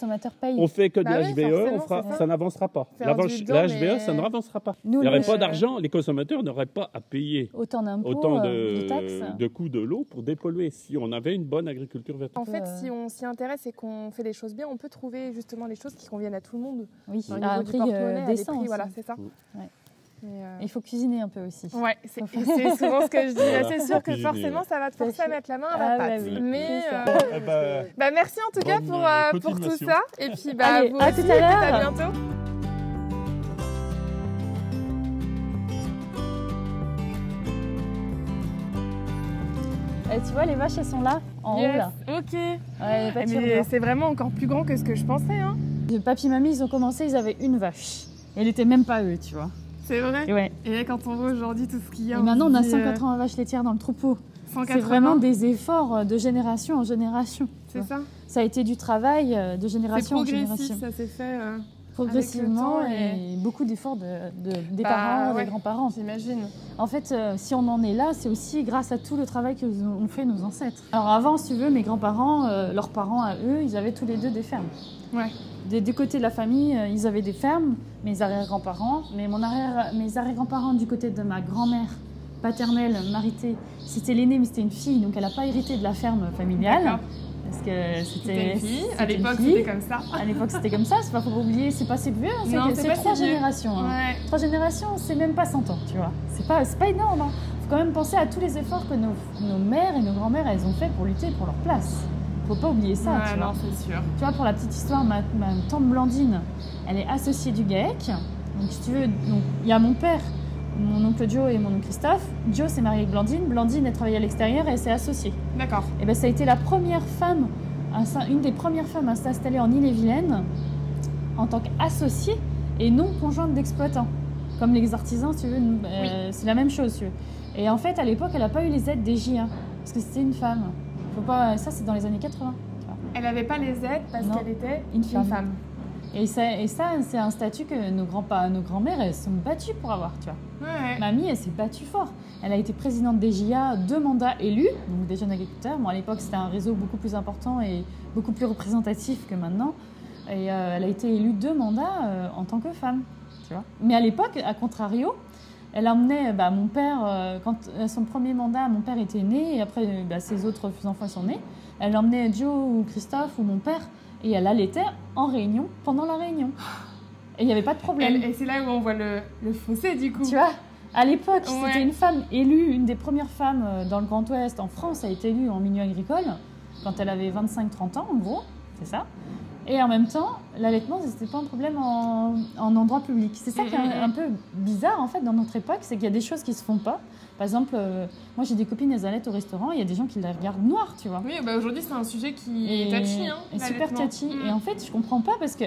S6: On fait que de
S4: Bah oui,
S6: l'HVE, on fera, ça,
S4: ça.
S6: n'avancera pas.
S4: Faire
S6: La,
S4: du bio,
S6: la HVE,
S4: mais-
S6: ça ne avancera pas.
S1: Nous,
S6: Il n'y aurait
S1: le-
S6: pas d'argent, les consommateurs n'auraient pas à payer
S1: Autant d'impôts,
S6: autant
S1: euh,
S6: de,
S1: taxes.
S6: de coûts de l'eau pour dépolluer si on avait une bonne agriculture verte.
S4: En fait,
S1: Euh,
S4: si on s'y intéresse et qu'on fait les choses bien, on peut trouver justement les choses qui conviennent à tout le monde.
S1: Oui, à un prix euh, décent.
S4: voilà, c'est ça. Euh,
S1: Il faut cuisiner un peu aussi.
S4: Ouais, c'est souvent ce que je dis.
S6: Voilà.
S4: C'est sûr que
S6: Cuisiner,
S4: forcément,
S6: ouais.
S4: ça va te forcer à mettre la main à la
S1: Ah, bah
S4: pâte.
S1: oui,
S4: Mais
S1: c'est ça.
S4: euh, bah, merci en tout cas pour,
S6: euh,
S4: euh, pour tout ça. Et puis, bah,
S1: Allez,
S4: vous
S1: à
S4: aussi,
S1: tout à l'heure.
S4: à bientôt.
S1: Et tu vois, les vaches, elles sont là, en haut, là.
S4: Ok.
S1: Ouais, de
S4: Mais c'est vraiment encore plus grand que ce que je pensais. Hein.
S1: Papy, mamie, ils ont commencé, ils avaient une vache. Et elle était même pas eux, tu vois.
S4: C'est vrai.
S1: Et ouais.
S4: Et là, quand on voit aujourd'hui tout ce qu'il y
S1: Et
S4: a.
S1: maintenant, on a
S4: se dit, euh,
S1: 180 vaches laitières dans le troupeau.
S4: 180.
S1: C'est vraiment des efforts euh, de génération en génération.
S4: C'est ça.
S1: Ça a été du travail euh, de
S4: C'est
S1: génération en génération.
S4: progressif, ça s'est fait. euh,
S1: Progressivement et... beaucoup d'efforts de, de- des
S4: Bah,
S1: parents,
S4: ouais.
S1: des grands-parents.
S4: J'imagine.
S1: En fait, euh, si on en est là, c'est aussi grâce à tout le travail que ont fait nos ancêtres. Alors avant, si tu veux, mes grands-parents, euh, leurs parents à eux, ils avaient tous les deux des fermes.
S4: Ouais.
S1: Des deux côtés de la famille, euh, ils avaient des fermes, mes arrière-grands-parents. Mais mon arrière, mes arrière-grands-parents du côté de ma grand-mère paternelle, Marité, c'était l'aînée, mais c'était une fille, donc elle n'a pas hérité de la ferme familiale. Parce que
S4: C'était
S1: c'était
S4: une fille. À l'époque, c'était comme ça.
S1: À l'époque, c'était comme ça. C'est pas faut oublier, c'est pas si vieux. hein, c'est trois
S4: si
S1: générations. hein.
S4: Ouais.
S1: Trois générations, c'est même pas 100 ans, tu vois. C'est pas, c'est pas énorme. Hein. Faut quand même penser à tous les efforts que nos, nos mères et nos grands-mères, elles ont fait pour lutter pour leur place. Faut pas oublier ça,
S4: Ouais,
S1: tu vois.
S4: non, c'est sûr.
S1: Tu vois, pour la petite histoire, ma, ma tante Blandine, elle est associée du GAEC. Donc, si tu veux, il y a mon père, mon oncle Joe et mon oncle Christophe. Joe s'est marié avec Blandine. Blandine, elle travaillait à l'extérieur et s'est associée.
S4: D'accord.
S1: Et ben, ça a été la première femme, une des premières femmes à s'installer en Ille-et-Vilaine en tant qu'associée et non conjointe d'exploitants. Comme les artisans, si tu veux, euh, c'est la même chose. si tu veux. Et en fait, à l'époque, elle n'a pas eu les aides des JA parce que c'était une femme. Faut pas, ça, c'est dans les années 80. tu vois.
S4: Elle n'avait pas les aides parce qu'elle était
S1: Une
S4: une
S1: femme. Et ça, et ça c'est un statut que nos grands-parents, nos grands-mères, elles se sont battues pour avoir, tu vois.
S4: Ouais.
S1: Mamie, elle s'est battue fort. Elle a été présidente des JA, deux mandats élus, donc des jeunes agriculteurs. Bon, à l'époque, c'était un réseau beaucoup plus important et beaucoup plus représentatif que maintenant. Et euh, elle a été élue deux mandats euh, en tant que femme, tu vois. Mais à l'époque, à contrario, elle emmenait bah, mon père, euh, quand son premier mandat, mon père était né, et après, bah, ses autres enfants sont nés. Elle emmenait Joe ou Christophe ou mon père, et elle allaitait en réunion, pendant la réunion. Et il n'y avait pas de problème.
S4: Et c'est là où on voit le, le fossé du coup.
S1: Tu vois, à l'époque,
S4: Ouais.
S1: c'était une femme élue, une des premières femmes euh, dans le Grand Ouest, en France, a été élue en milieu agricole, quand elle avait 25-30 ans, en gros, c'est ça. Et en même temps, l'allaitement, c'était pas un problème en, en endroit public. C'est ça qui est un, un peu bizarre, en fait, dans notre époque, c'est qu'il y a des choses qui se font pas. Par exemple, euh, moi, j'ai des copines, elles allaitent au restaurant, il y a des gens qui les regardent noir, tu vois.
S4: Oui, bah aujourd'hui c'est un sujet qui est touchy. Hein,
S1: et super touchy.
S4: Mm.
S1: Et en fait, je comprends pas parce que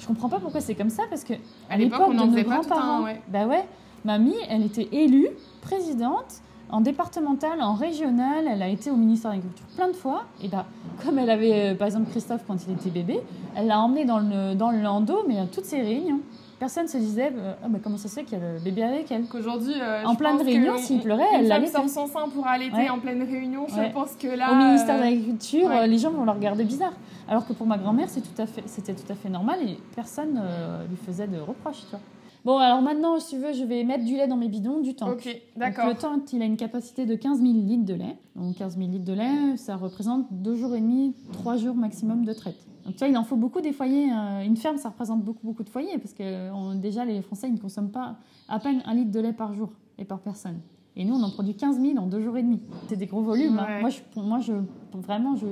S1: je comprends pas pourquoi c'est comme ça parce que à,
S4: À l'époque, on
S1: de
S4: en
S1: nos
S4: faisait pas tout un,
S1: grands-parents,
S4: ouais.
S1: bah ouais, mamie, elle était élue présidente en départemental, en régional, elle a été au ministère de l'Agriculture plein de fois. Et bah, comme elle avait, euh, par exemple, Christophe quand il était bébé, elle l'a emmené dans le, dans le landau, mais à toutes ses réunions. Personne se disait, euh, Ah, comment ça se fait qu'il y a le bébé avec elle
S4: Qu'aujourd'hui, euh,
S1: En pleine réunion, s'il pleurait, elle
S4: son sein pour allaiter
S1: Ouais.
S4: en pleine réunion. Je pense que là.
S1: Au ministère de
S4: euh,
S1: l'Agriculture,
S4: ouais.
S1: les gens vont la regarder bizarre. Alors que pour ma grand-mère, c'était tout à fait normal et personne euh, lui faisait de reproches. Tu vois. Bon, alors maintenant, si tu veux, je vais mettre du lait dans mes bidons, du temps.
S4: Ok,
S1: Donc,
S4: d'accord.
S1: le temps, il a une capacité de 15 000 litres de lait. Donc 15 000 litres de lait, ça représente deux jours et demi, trois jours maximum de traite. Donc tu vois, il en faut beaucoup des foyers. euh, une ferme, ça représente beaucoup, beaucoup de foyers parce que on- déjà, les Français, ils ne consomment pas à peine un litre de lait par jour et par personne. Et nous, on en produit 15 000 en deux jours et demi. C'est des gros volumes. hein. Moi, je, moi je, vraiment, je-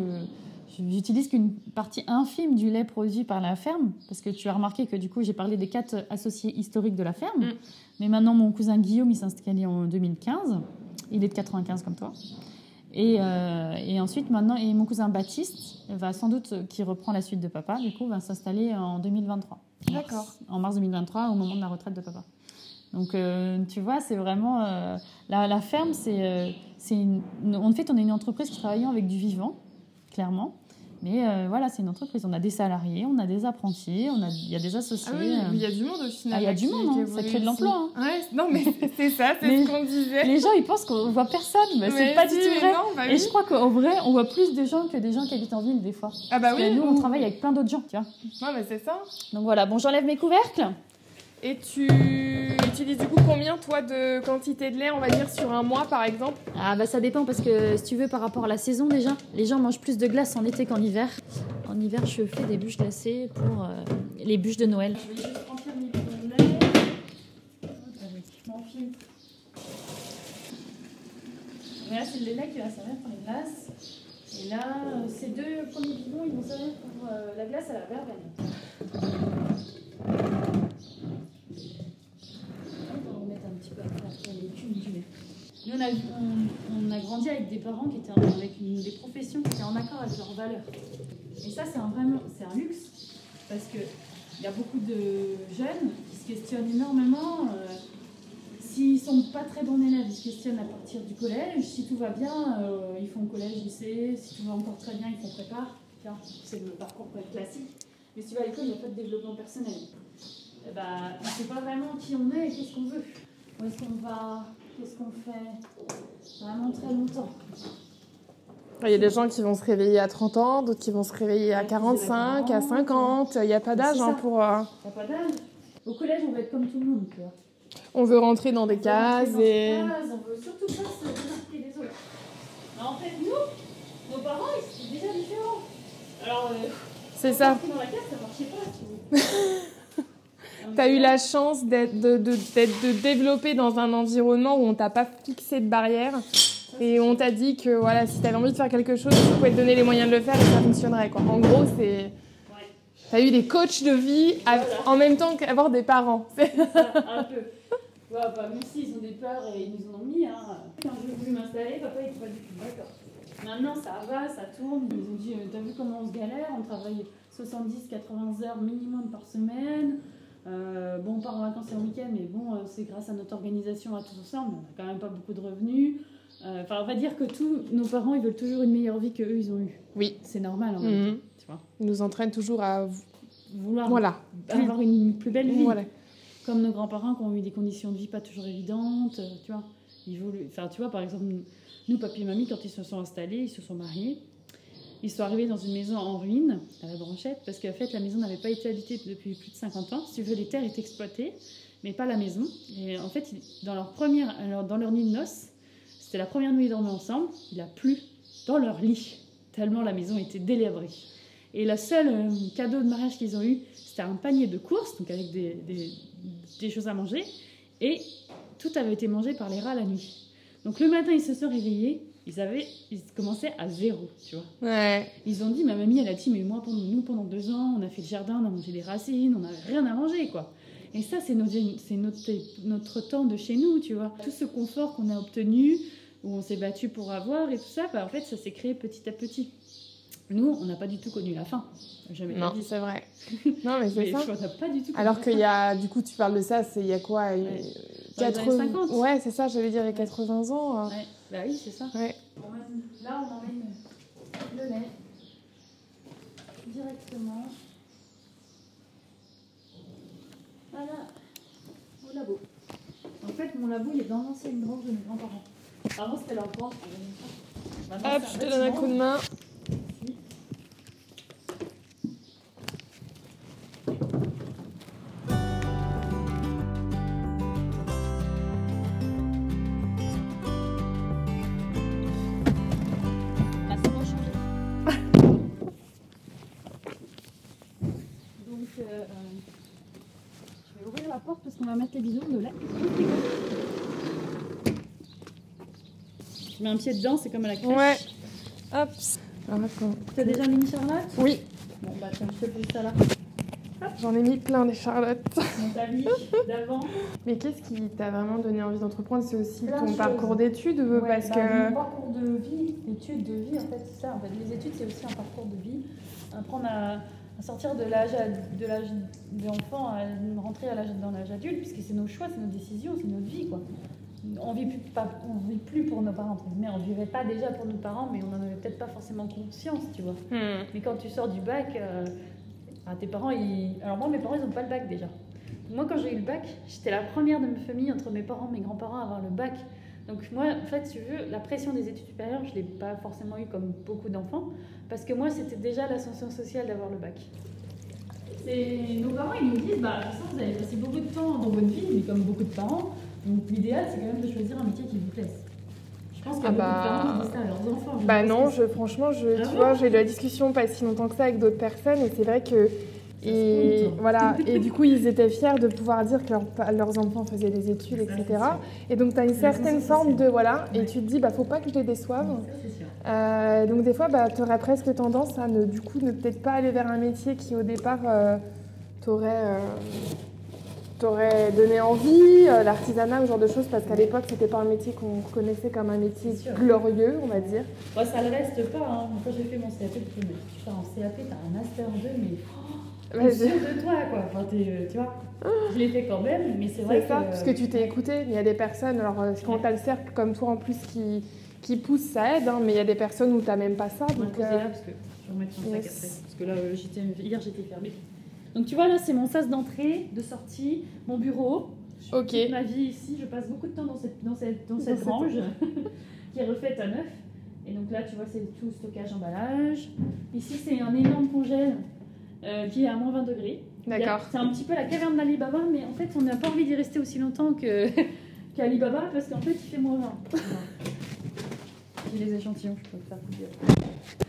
S1: j'utilise qu'une partie infime du lait produit par la ferme parce que tu as remarqué que du coup, j'ai parlé des quatre associés historiques de la ferme.
S4: Mm.
S1: Mais maintenant, mon cousin Guillaume, il s'est installé en 2015. Il est de 95 comme toi. Et, euh, et ensuite, maintenant, et mon cousin Baptiste va sans doute, qui reprend la suite de papa, du coup, va s'installer en 2023.
S4: D'accord.
S1: En mars 2023, au moment de la retraite de papa. Donc, euh, tu vois, c'est vraiment. euh, la, la ferme, c'est. euh, en fait, on est une entreprise qui travaille avec du vivant, clairement. Mais euh, voilà, c'est une entreprise. On a des salariés, on a des apprentis, on a, il y a des associés.
S4: Ah oui,
S1: euh,
S4: il y a du monde au final.
S1: Ah, il y a du monde, hein. Ça crée de l'emploi,
S4: Ouais, non, mais c'est ça, c'est ce qu'on disait.
S1: Les gens, ils pensent qu'on voit personne, mais,
S4: Mais
S1: c'est pas
S4: si,
S1: du tout vrai.
S4: non, bah
S1: Et
S4: oui.
S1: je crois qu'en vrai, on voit plus de gens que des gens qui habitent en ville, des fois.
S4: Ah bah
S1: Parce que
S4: oui,
S1: nous, on travaille avec plein d'autres gens, tu vois.
S4: Non, mais c'est ça.
S1: Donc voilà, bon, j'enlève mes couvercles.
S4: Et tu utilises du coup combien, toi, de quantité de lait, on va dire, sur un mois, par exemple?
S1: Ah bah ça dépend parce que si tu veux par rapport à la saison déjà, les gens mangent plus de glace en été qu'en hiver. En hiver, je fais des bûches glacées pour euh, les bûches de Noël. Je vais juste remplir mes lait. Je m'enfile. Mais là, c'est le lait qui va servir pour les glaces. Et là, euh, ces deux premiers bidons, ils vont servir pour euh, la glace à la verveine. On va Nous, on a, grandi avec des parents qui étaient en- avec des professions qui étaient en accord avec leurs valeurs. Et ça, c'est un, un luxe parce que il y a beaucoup de jeunes qui se questionnent énormément. euh, S'ils sont pas très bons élèves, ils se questionnent à partir du collège. Si tout va bien, euh, ils font collège, lycée. Si tout va encore très bien, ils font prépa. C'est le parcours classique. Mais si tu vas à l'école, il n'y a pas de développement personnel. Eh ben, on ne sait pas vraiment qui on est et qu'est-ce qu'on veut. Où est-ce qu'on va? Qu'est-ce qu'on fait? Vraiment très longtemps.
S4: Il y a des gens qui vont se réveiller à 30 ans, d'autres qui vont se réveiller à
S1: Ouais, qui se
S4: 45,
S1: réveillent à
S4: à 50. Il n'y a pas d'âge hein, pour. euh,
S1: T'as pas d'âge. Au collège, on va être comme tout le monde, tu vois.
S4: On veut rentrer dans des
S1: On veut
S4: cases
S1: rentrer dans
S4: et.
S1: des cases, On veut surtout pas se démarquer des autres. Mais en fait, nous, nos parents, ils sont déjà différents. Alors, euh,
S4: C'est ça.
S1: dans la case, ça marchait pas. tu.
S4: T'as eu la chance d'être de, de, de développer dans un environnement où on t'a pas fixé de barrières et on t'a dit que voilà, si t'avais envie de faire quelque chose, tu pouvais te donner les moyens de le faire et ça fonctionnerait. Quoi. En gros, c'est. T'as eu des coachs de vie en même temps qu'avoir des parents.
S1: Un peu. Ouais, bah, même s'ils ont des peurs et ils nous en ont mis. Hein. Quand j'ai voulu m'installer, papa il était pas du tout d'accord. Maintenant ça va, ça tourne. Ils nous ont dit euh, T'as vu comment on se galère? On travaille 70-80 heures minimum par semaine. Euh, bon, on part en vacances et en week-end, mais bon, euh, c'est grâce à notre organisation à tous ensemble. On n'a quand même pas beaucoup de revenus. Euh, Enfin, on va dire que tous nos parents, ils veulent toujours une meilleure vie qu'eux, ils ont eu.
S4: Oui.
S1: C'est normal en même temps, tu vois.
S4: Ils nous entraînent toujours à.
S1: Vouloir
S4: Voilà.
S1: avoir une plus belle vie.
S4: Voilà.
S1: Comme nos grands-parents qui ont eu des conditions de vie pas toujours évidentes, tu vois. Ils voulaient... Enfin, tu vois, par exemple, nous, papy et mamie, quand ils se sont installés, ils se sont mariés, ils sont arrivés dans une maison en ruine, à la Branchette, parce qu'en fait, la maison n'avait pas été habitée depuis plus de 50 ans. Si tu veux, les terres étaient exploitées, mais pas la maison. Et en fait, dans leur, première, dans leur nuit de noces, c'était la première nuit ils dormaient ensemble, il a plu dans leur lit, tellement la maison était délabrée. Et le seul euh, cadeau de mariage qu'ils ont eu, c'était un panier de courses, donc avec des- des choses à manger, et tout avait été mangé par les rats la nuit. Donc le matin, ils se sont réveillés, ils, avaient, ils commençaient à zéro, tu vois.
S4: Ouais.
S1: Ils ont dit, ma mamie, elle a dit, mais moi, pendant, nous, pendant deux ans, on a fait le jardin, on a mangé des racines, on n'avait rien à manger, quoi. Et ça, c'est notre, c'est notre, notre temps de chez nous, tu vois. Tout ce confort qu'on a obtenu, où on s'est battu pour avoir et tout ça, bah, en fait, ça s'est créé petit à petit. Nous, on n'a pas du tout connu la fin. Jamais
S4: Non, c'est vrai. Non, mais c'est ça.
S1: on n'a pas du tout connu
S4: Alors qu'il y a, du coup, tu parles de ça, c'est il y a quoi
S1: Ouais. Dans les années 50.
S4: Ouais, c'est ça, j'allais dire, a 80 ans. euh.
S1: Ouais, bah oui, c'est ça.
S4: Ouais.
S1: Mène- Là, on emmène le lait directement voilà, au labo. En fait, mon labo, il est dans l'ancienne grange de mes grands-parents. Avant, c'était leur grange. Maintenant,
S4: Hop, je te donne un coup de main.
S1: Je mets un pied dedans, c'est comme à la crèche.
S4: Ouais. Hop.
S1: T'as déjà mis une charlotte?
S4: Oui,
S1: Bon bah tiens, je te fais ça là.
S4: j'en ai mis plein des charlottes.
S1: D'avant.
S4: Mais qu'est-ce qui t'a vraiment donné envie d'entreprendre? C'est aussi
S1: Plein
S4: ton parcours d'études ou
S1: Ouais,
S4: parce
S1: bah,
S4: que.
S1: Mon parcours de vie, études de vie, en fait, c'est ça. En fait, les études, c'est aussi un parcours de vie. Apprendre à, à sortir de l'âge de l'âge d'enfant à rentrer à l'âge dans l'âge adulte, puisque c'est nos choix, c'est nos décisions, c'est notre vie, quoi. On vit plus, pas, on vit plus pour nos parents, entre guillemets. On vivait pas déjà pour nos parents, mais on en avait peut-être pas forcément conscience, tu vois.
S4: Hmm.
S1: Mais quand tu sors du bac, euh, ah, tes parents, ils... Alors moi, mes parents, ils n'ont pas le bac déjà. Moi, quand j'ai eu le bac, j'étais la première de ma famille, entre mes parents, mes grands-parents, à avoir le bac. Donc moi, en fait, si tu veux, la pression des études supérieures, je ne l'ai pas forcément eu comme beaucoup d'enfants, parce que moi, c'était déjà l'ascension sociale d'avoir le bac. Nos parents, ils nous disent, bah, de toute façon, vous allez passer beaucoup de temps dans votre vie, mais comme beaucoup de parents, donc l'idéal, c'est quand même de choisir un métier qui vous plaise. Je pense qu'il y a
S4: Ah
S1: beaucoup
S4: bah,
S1: de parents qui disent ça à leurs enfants. je
S4: Bah non, je, franchement, je,
S1: Ah
S4: tu vois, j'ai eu la discussion pas si longtemps que ça avec d'autres personnes et c'est vrai que. Et
S1: compte.
S4: voilà, et du coup, ils étaient fiers de pouvoir dire que leurs enfants faisaient des études, etc. Et donc, tu as une certaine forme de. Voilà, et tu te dis, bah, faut pas que je les déçoive.
S1: Ça.
S4: Euh, donc, des fois, bah, tu aurais presque tendance à ne, du coup, ne peut-être pas aller vers un métier qui, au départ, euh, t'aurait. euh, t'aurait donné envie, euh, l'artisanat, ce genre de choses, parce qu'à l'époque, c'était pas un métier qu'on connaissait comme un métier glorieux, on va dire.
S1: Bon, ça le reste pas. Hein. Quand j'ai fait mon CAP, je me suis dit, mais tu pars en CAP, t'as un master 2, mais oh, t'es sûr de toi, quoi. Enfin, euh, tu vois, je l'ai fait quand même, mais c'est vrai
S4: C'est ça,
S1: que...
S4: parce que tu t'es écouté. Il y a des personnes, alors euh, quand tu as le cercle comme toi en plus qui, qui pousse, ça aide, hein, mais il y a des personnes où tu même pas ça.
S1: Donc,
S4: euh,
S1: là, parce que je vais remettre mon sac
S4: yes.
S1: après. Parce que là, hier, j'étais fermée. Donc, tu vois, là, c'est mon sas d'entrée, de sortie, mon bureau. Je-
S4: Ok.
S1: Toute ma vie ici, je passe beaucoup de temps dans cette, dans cette, dans cette grange qui est refaite à neuf. Et donc là, tu vois, c'est tout stockage, emballage. Ici, c'est un énorme congèle euh, qui est à moins 20 degrés.
S4: D'accord.
S1: C'est un petit peu la caverne d'Alibaba, mais en fait, on n'a pas envie d'y rester aussi longtemps que qu'Alibaba parce qu'en fait, il fait moins 20. J'ai les échantillons, je peux te faire dire.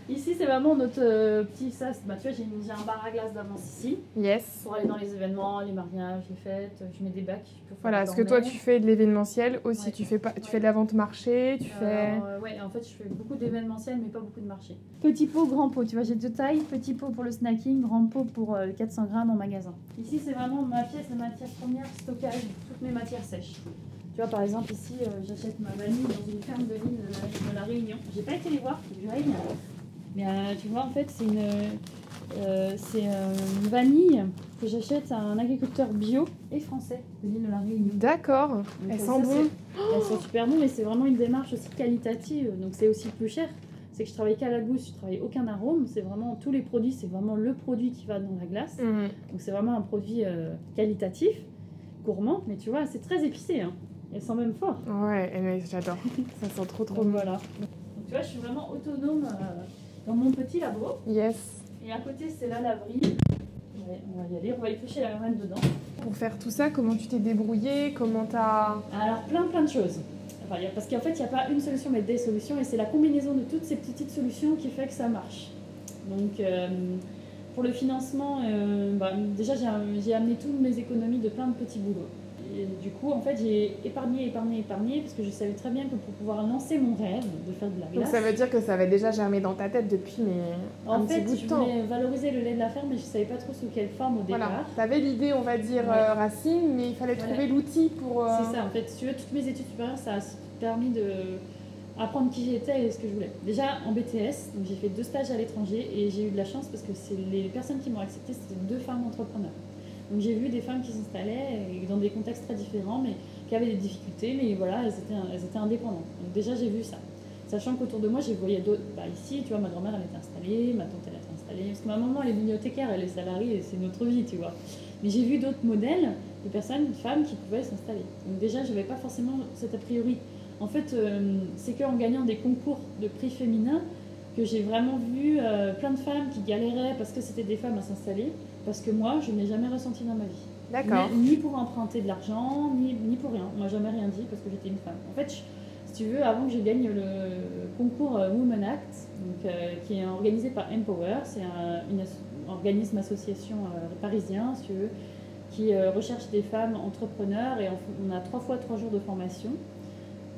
S1: Ici, c'est vraiment notre euh, petit sas. Bah, tu vois, j'ai une- j'ai un bar à glace d'avance ici
S4: Yes.
S1: pour aller dans les événements, les mariages, les fêtes. Je mets des bacs. pour
S4: Voilà, parce que toi, tu fais de l'événementiel aussi,
S1: Ouais.
S4: tu, fais pas, tu fais de la vente marché, tu fais.
S1: Euh, ouais, en fait, je fais beaucoup d'événementiels, mais pas beaucoup de marchés. Petit pot, grand pot. Tu vois, j'ai deux tailles. Petit pot pour le snacking, grand pot pour euh, 400 grammes en magasin. Ici, c'est vraiment ma pièce de matière première, stockage, toutes mes matières sèches. Tu vois, par exemple, ici, euh, j'achète ma vanille dans une ferme de l'île de la, de la Réunion. J'ai pas été les voir, faut que règne. Mais euh, tu vois, en fait, c'est une, euh, c'est euh, une vanille que j'achète à un agriculteur bio et français de l'île de la Réunion.
S4: D'accord,
S1: euh,
S4: sentent
S1: ça,
S4: bon.
S1: Elles sont super bonnes, mais c'est vraiment une démarche aussi qualitative. Donc c'est aussi plus cher. C'est que je travaille qu'à la gousse, je travaille aucun arôme. C'est vraiment tous les produits, c'est vraiment le produit qui va dans la glace.
S4: Mhm.
S1: Donc c'est vraiment un produit euh, qualitatif, gourmand, mais tu vois, c'est très épicé. Hein. Elles sont même fort.
S4: Ouais, mais j'adore. ça sent trop trop bon.
S1: voilà. Donc tu vois, je suis vraiment autonome euh, dans mon petit labo.
S4: Yes.
S1: Et à côté, c'est la laverie. Ouais, on va y aller, on va y toucher la marraine dedans.
S4: Pour faire tout ça, comment tu t'es débrouillée? Comment t'as.
S1: Alors, plein plein de choses. Enfin, il y a- parce qu'en fait, il n'y a pas une solution, mais des solutions, et c'est la combinaison de toutes ces petites solutions qui fait que ça marche. Donc, euh, pour le financement, euh, bah, déjà, j'ai amené toutes mes économies de plein de petits boulots. Et du coup, en fait, j'ai épargné, épargné, épargné, parce que je savais très bien que pour pouvoir lancer mon rêve de faire de la
S4: Donc
S1: glace,
S4: ça veut dire que ça avait déjà germé dans ta tête depuis mais
S1: en
S4: un
S1: fait,
S4: petit bout
S1: je
S4: de temps.
S1: voulais valoriser le lait de la ferme, mais je ne savais pas trop sous quelle forme au
S4: Voilà,
S1: départ.
S4: tu avais l'idée, on va dire,
S1: Ouais.
S4: euh, racine, mais il fallait
S1: Voilà.
S4: trouver l'outil pour. euh,
S1: C'est ça, en fait, tu veux, toutes mes études supérieures, ça a permis de apprendre qui j'étais et ce que je voulais. Déjà en BTS, donc j'ai fait deux stages à l'étranger et j'ai eu de la chance parce que c'est les personnes qui m'ont accepté, c'était deux femmes entrepreneurs. Donc j'ai vu des femmes qui s'installaient dans des contextes très différents, mais qui avaient des difficultés, mais voilà, elles étaient, indépendantes. Donc déjà j'ai vu ça. Sachant qu'autour de moi, j'ai voyé d'autres. Bah, ici, tu vois, ma grand-mère, elle était installée, ma tante, elle était installée. Parce que ma maman, elle est bibliothécaire, elle est salariée, c'est notre vie, tu vois. Mais j'ai vu d'autres modèles de personnes, de femmes qui pouvaient s'installer. Donc déjà, je n'avais pas forcément cet a priori. En fait, euh, c'est qu'en gagnant des concours de prix féminins que j'ai vraiment vu euh, plein de femmes qui galéraient parce que c'était des femmes à s'installer, parce que moi, je n'ai jamais ressenti dans ma vie.
S4: D'accord.
S1: Ni, pour emprunter de l'argent, ni, ni pour rien. On m'a jamais rien dit parce que j'étais une femme. En fait, je- si tu veux, avant que je gagne le concours euh, Women Act, donc, euh, qui est organisé par Empower, c'est un une as- organisme association euh, parisien, si tu veux, qui euh, recherche des femmes entrepreneurs et on, on a trois fois trois jours de formation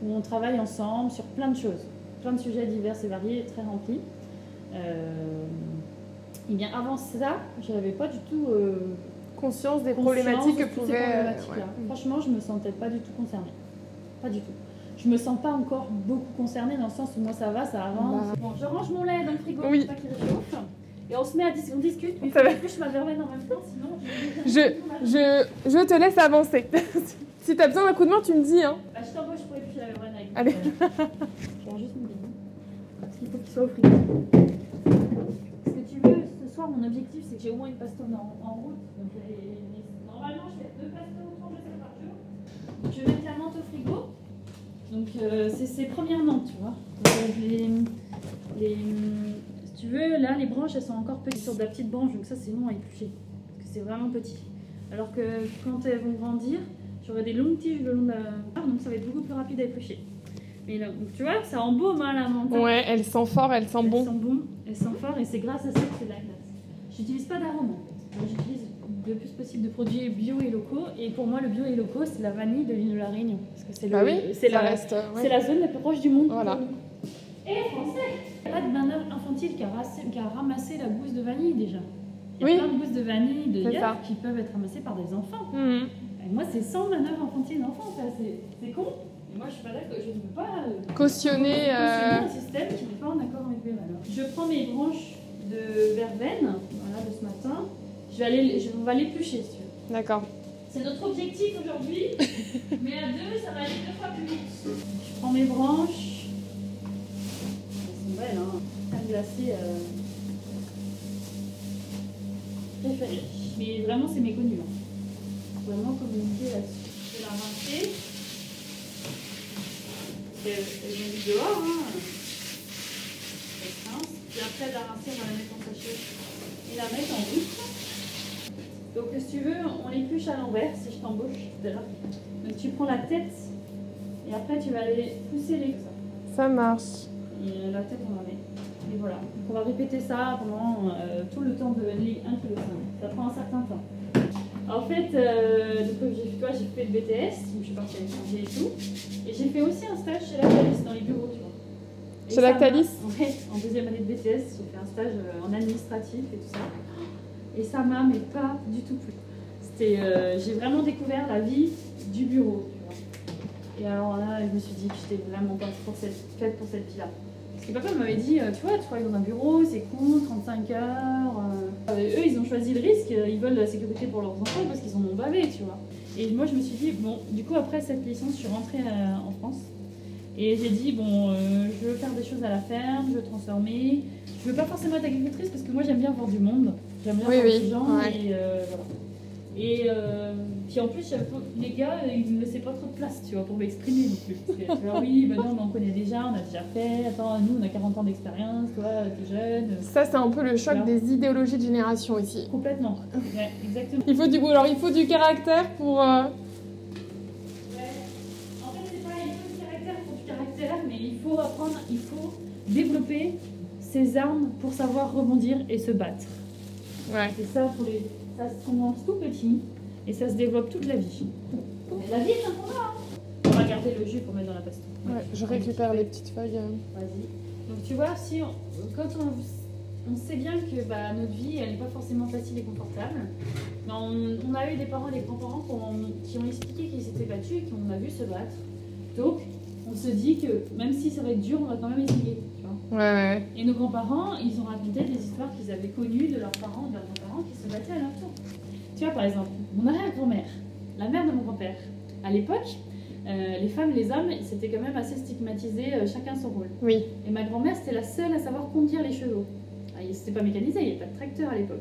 S1: où on travaille ensemble sur plein de choses, plein de sujets divers et variés très remplis. Et bien avant ça, je n'avais pas du tout euh,
S4: Conscience des
S1: conscience
S4: problématiques que pouvaient. euh, ouais.
S1: Franchement, je me sentais pas du tout concernée. Pas du tout. Je me sens pas encore beaucoup concernée dans le sens où moi ça va, ça avance.
S4: Bah.
S1: Bon, je range mon lait dans le frigo
S4: Oui.
S1: pour pas qu'il réchauffe. Et on se met à dis- on discute, mais il
S4: Ça
S1: faut
S4: va.
S1: que je ma verveine en même temps, sinon je
S4: Je, je, je te laisse avancer. si t'as besoin d'un coup de main, tu me dis. Hein.
S1: Bah, je t'embauche pour éplucher la verveine avec
S4: Allez.
S1: Je range juste mon bidon. Parce qu'il faut qu'il soit au frigo. Ce que tu veux, ce soir, mon objectif, c'est que j'ai au moins une pastone en, en route. Donc, les- les- normalement, je fais deux pastones trois fois par jour. Je vais mettre la menthe au frigo. Donc, euh, c'est premières menthes, tu vois. Donc, euh, les, les, si tu veux, là, les branches, elles sont encore petites sur de la petite branche. Donc, ça, c'est long à éplucher. Parce que c'est vraiment petit. Alors que quand elles vont grandir, j'aurai des longues tiges le long de la donc ça va être beaucoup plus rapide à éplucher. Mais là, donc, tu vois, ça embaume hein, la menthe.
S4: Ouais, elle sent fort, elle sent bon.
S1: sont bon, elles sont fortes et c'est grâce à ça que c'est de la. J'utilise pas d'arôme en fait. Moi, J'utilise le plus possible de produits bio et locaux. Et pour moi, le bio et locaux, c'est la vanille de l'île de la Réunion. Parce que c'est le-
S4: Bah oui,
S1: c'est la,
S4: reste. euh, ouais.
S1: c'est la zone la plus proche du monde.
S4: Voilà.
S1: Et français Il n'y a pas de manœuvre infantile qui a, rassé- qui a ramassé la gousse de vanille déjà. Il y a
S4: Oui.
S1: plein de gousses de vanille, de yeux qui peuvent être ramassées par des enfants.
S4: Mhm.
S1: Et moi, c'est sans manœuvre infantile d'enfant, ça. C'est c'est con. Et moi, je suis pas d'accord. Je ne veux pas. euh,
S4: Cautionner. euh,
S1: un système qui n'est pas en accord avec mes valeurs. Je prends mes branches de verveine, voilà, de ce matin. Je vais aller, je, on va l'éplucher, si tu veux.
S4: D'accord.
S1: C'est notre objectif aujourd'hui, mais à deux, ça va aller deux fois plus vite. Je prends mes branches. Elles sont belles, hein. Crème glacée euh... préférée. Mais vraiment, c'est méconnu. Hein. Faut Vraiment communiquer là-dessus. Je vais la rincer. Elles elles ont mis dehors. Hein. Puis après, la rincer, on va la mettre en sachet et la mettre en route. Donc, si tu veux, on l'épluche à l'envers, si je t'embauche tout à l'heure. Donc, tu prends la tête et après, tu vas aller pousser les.
S4: Ça marche.
S1: Et la tête, on la met. Et voilà. Donc, on va répéter ça pendant euh, tout le temps de les 1 kg. Ça prend un certain temps. En fait, euh, donc, comme j'ai fait, toi, j'ai fait le BTS, donc je suis partie à l'étranger et tout. Et j'ai fait aussi un stage chez Lactalis dans les bureaux, tu vois.
S4: Chez Lactalis
S1: Ouais, en deuxième année de BTS, j'ai fait un stage euh, en administratif et tout ça. Et ça m'a mais pas du tout plu. C'était, euh, j'ai vraiment découvert la vie du bureau, tu vois. Et alors là, je me suis dit que j'étais vraiment pas pour cette, faite pour cette vie-là. Parce que papa m'avait dit, euh, tu vois, tu travailles dans un bureau, c'est cool, 35 heures. euh. Eux, ils ont choisi le risque, ils veulent la sécurité pour leurs enfants parce qu'ils en ont bavé, tu vois. Et moi, je me suis dit, bon, du coup, après cette licence, je suis rentrée en France. Et j'ai dit, bon, euh, je veux faire des choses à la ferme, je veux transformer. Je veux pas forcément être agricultrice parce que moi, j'aime bien voir du monde. J'aime bien
S4: Oui,
S1: voir
S4: oui,
S1: des gens.
S4: ouais.
S1: Et euh, voilà. Et euh, puis en plus, les gars, ils me laissaient pas trop de place, tu vois, pour m'exprimer non plus. Parce que, oui, bah non, mais on connaît déjà, on a déjà fait. Attends, nous, on a 40 ans d'expérience, toi, t'es jeune.
S4: Ça, c'est un peu le choc
S1: Voilà.
S4: des idéologies de génération ici.
S1: Complètement. Ouais, exactement.
S4: Il faut du alors il faut du caractère pour.
S1: Faut apprendre, il faut développer ses armes pour savoir rebondir et se battre.
S4: Ouais.
S1: C'est ça pour les. Ça se commence tout petit et ça se développe toute la vie. Mais la vie est un combat. hein. On va garder le jus pour mettre dans la pastille.
S4: Ouais, je récupère les petites feuilles. euh.
S1: Vas-y. Donc tu vois, si on- quand on, on sait bien que bah, notre vie, elle n'est pas forcément facile et confortable, mais on, on a eu des parents et des grands-parents qui ont, qui ont expliqué qu'ils s'étaient battus et qu'on a vu se battre. Donc, on se dit que même si ça va être dur, on va quand même essayer. tu vois.
S4: Ouais, ouais.
S1: Et nos grands-parents, ils ont raconté des histoires qu'ils avaient connues de leurs parents, de leurs grands-parents qui se battaient à leur tour. Tu vois, par exemple, mon arrière-grand-mère, la mère de mon grand-père, à l'époque, euh, les femmes, les hommes, c'était quand même assez stigmatisé, euh, chacun son rôle.
S4: Oui.
S1: Et ma grand-mère, c'était la seule à savoir conduire les chevaux. Ah, C'était pas mécanisé, il n'y avait pas de tracteur à l'époque.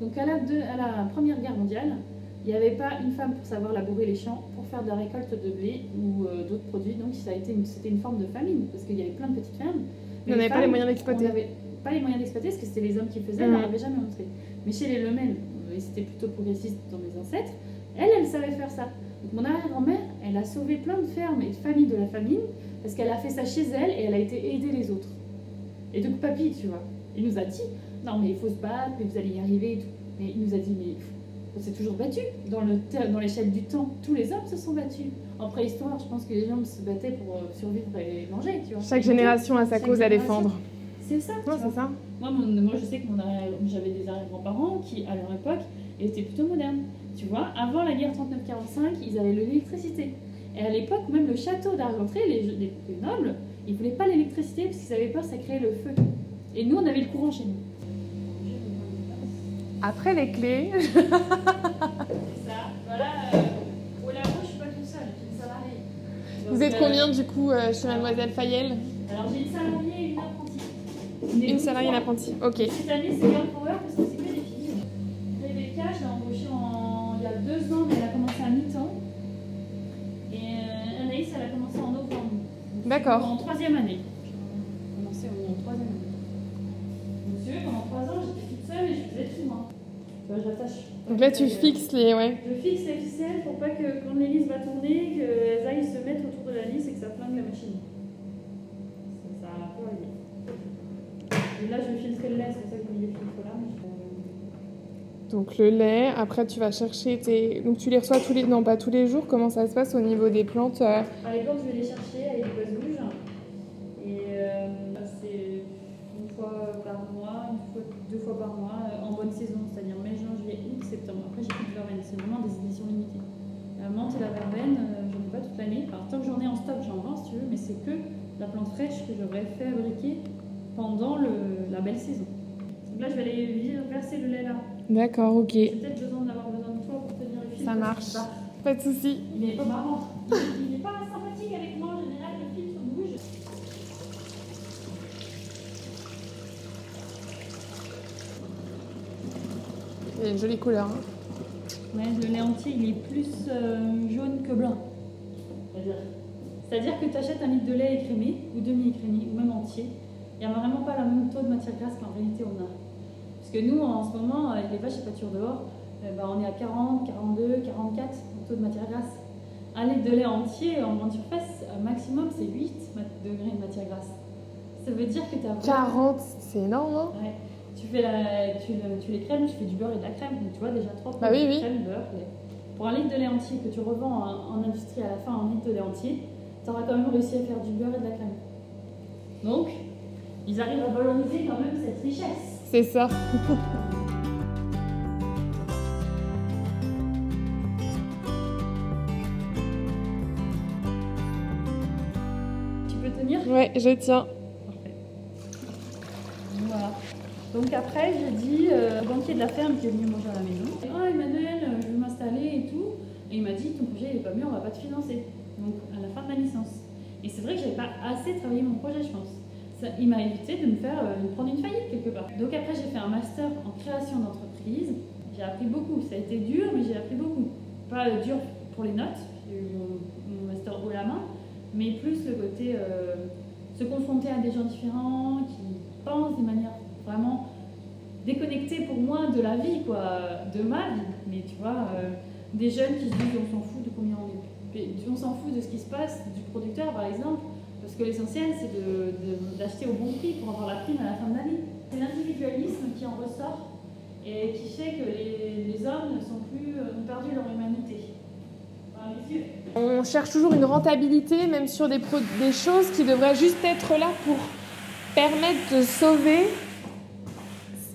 S1: Donc à la, deux- à la Première Guerre mondiale, il n'y avait pas une femme pour savoir labourer les champs, pour faire de la récolte de blé ou euh, d'autres produits. Donc ça a été c'était une forme de famine, parce qu'il y avait plein de petites fermes.
S4: On n'avait pas les moyens d'exploiter.
S1: On n'avait pas les moyens d'exploiter, parce que c'était les hommes qui faisaient,
S4: Mhm.
S1: on leur avait jamais montré. Mais chez les Lemel, euh, et c'était plutôt progressiste dans mes ancêtres, elle, elle savait faire ça. Donc mon arrière-grand-mère, elle a sauvé plein de fermes et de familles de la famine, parce qu'elle a fait ça chez elle et elle a été aider les autres. Et donc papy, tu vois, il nous a dit, non mais il faut se battre, mais vous allez y arriver et tout. Mais il nous a dit, mais On s'est toujours battu. Dans le ter- dans l'échelle du temps, tous les hommes se sont battus. En préhistoire, je pense que les hommes se battaient pour euh, survivre et manger, tu vois.
S4: Chaque génération a sa
S1: Chaque
S4: cause à défendre.
S1: C'est ça.
S4: Ouais, c'est ça.
S1: Moi, mon- moi, je sais que j'avais des arrière-grands-parents qui, à leur époque, étaient plutôt modernes. Tu vois, avant la guerre 39-45, ils avaient l'électricité. Et à l'époque, même le château d'Argentré, les, les- les nobles, ils voulaient pas l'électricité parce qu'ils avaient peur que ça créait le feu. Et nous, on avait le courant chez nous.
S4: Après les clés.
S1: C'est ça. Voilà. Euh, au labo, je suis pas toute seule, j'ai une salariée.
S4: Vous êtes
S1: euh,
S4: combien du coup euh, chez Mademoiselle Fayel
S1: Alors, j'ai une salariée et une apprentie.
S4: Une salariée, une apprentie. Ok.
S1: Cette année, c'est Girl Power parce que c'est que des filles. Rebecca, je l'ai embauchée en... il y a deux ans, mais elle a commencé à mi-temps. Et Anaïs, elle a commencé en novembre.
S4: D'accord.
S1: En troisième année. J'ai commencé en troisième année. Monsieur, pendant trois ans, j'étais seule et je faisais tout, moi.
S4: Donc là, tu
S1: Euh,
S4: fixes les. Ouais.
S1: Je fixe les ficelles pour pas que quand l'hélice va tourner, qu'elles aillent se mettre autour de la lisse et que ça flingue la machine. Ça, ça a peu arrivé. Et là, je vais filtrer le lait, c'est pour ça que j'ai mis les filtres là. mais je-
S4: Donc le lait. Après, tu vas chercher tes. Donc tu les reçois tous les. Non, pas tous les jours. Comment ça se passe au niveau des plantes euh,
S1: À l'époque, je vais les chercher avec si tu veux, mais c'est que la plante fraîche que j'aurais fait fabriquer pendant le- la belle saison. Donc là, je vais aller verser le lait là.
S4: D'accord, ok.
S1: J'ai peut-être besoin d'avoir besoin de toi pour tenir le fil.
S4: Ça marche.
S1: bah,
S4: Pas de souci.
S1: il est pas marrant. Il n'est pas sympathique avec moi en général, le filtre bouge.
S4: Il y a une jolie couleur. hein.
S1: Ouais, le lait entier, il est plus euh, jaune que blanc. C'est-à-dire C'est-à-dire que tu achètes un litre de lait écrémé, ou demi-écrémé, ou même entier. Il n'y a vraiment pas le même taux de matière grasse qu'en réalité on a. Parce que nous, en ce moment, avec les vaches et pâtures dehors, euh, bah, on est à 40, 42, 44 en taux de matière grasse. Un litre de lait entier en grande surface, euh, maximum, c'est 8 ma- degrés de matière grasse. Ça veut dire que tu as
S4: 40, c'est énorme, hein
S1: Ouais. Tu, fais la, tu, tu les crèmes, tu fais du beurre et de la crème. Donc tu vois déjà trois
S4: Bah oui, oui.
S1: crème, beurre, lait. Pour un litre de lait entier que tu revends en, en industrie à la fin, un litre de lait entier, tu auras quand même réussi à faire du beurre et de la crème. Donc, ils arrivent à valoriser quand même cette richesse.
S4: C'est ça.
S1: Tu peux tenir?
S4: Ouais, je tiens.
S1: Parfait. Voilà. Donc après, j'ai dit euh, au banquier de la ferme qui est venu manger à la maison. Oh Emmanuel, euh, je veux m'installer et tout. Et il m'a dit ton projet il est pas mieux, on va pas te financer. Donc à la fin de ma licence. Et c'est vrai que j'avais pas assez travaillé mon projet, je pense. Il m'a évité de me faire euh, prendre une faillite quelque part. Donc après, j'ai fait un master en création d'entreprise. J'ai appris beaucoup. Ça a été dur, mais j'ai appris beaucoup. Pas euh, dur pour les notes. J'ai mon, master haut la main, mais plus le côté euh, se confronter à des gens différents qui pensent de manière vraiment déconnectée pour moi de la vie, quoi, de ma vie. Mais tu vois, euh, des jeunes qui se disent on s'en fout de combien on est on s'en fout de ce qui se passe, du producteur par exemple, parce que l'essentiel c'est de- de- d'acheter au bon prix pour avoir la prime à la fin de l'année. C'est l'individualisme qui en ressort et qui fait que les, les hommes ne sont plus, ont perdu leur humanité.
S4: On cherche toujours une rentabilité, même sur des, des choses qui devraient juste être là pour permettre de sauver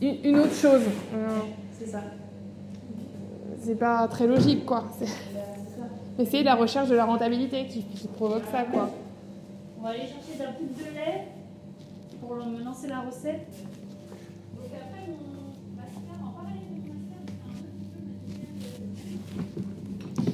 S4: une, autre chose. Euh,
S1: C'est ça.
S4: C'est pas très logique, quoi. Mais c'est la recherche de la rentabilité qui, qui provoque ça, quoi.
S1: On va aller chercher d'un litre de lait pour me lancer la recette. Donc après en parallèle diplôme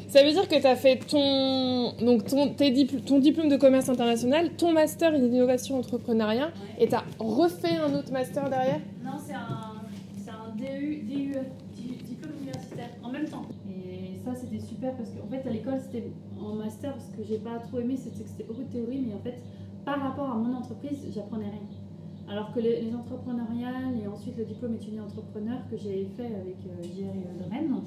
S4: Ça veut dire que tu as fait ton, donc ton, tes dipl- ton diplôme de commerce international, ton master d'innovation entrepreneuriat, et tu as refait un autre master derrière?
S1: Non, c'est un, c'est un DU, DUE, di- diplôme universitaire, en même temps. Et ça, c'était super parce qu'en fait, à l'école, c'était en master, ce que j'ai pas trop aimé, c'était que c'était beaucoup de théorie, mais en fait, par rapport à mon entreprise, j'apprenais rien. Alors que les, les entrepreneuriales et ensuite le diplôme étudiant entrepreneur que j'ai fait avec euh, JR et de Rennes,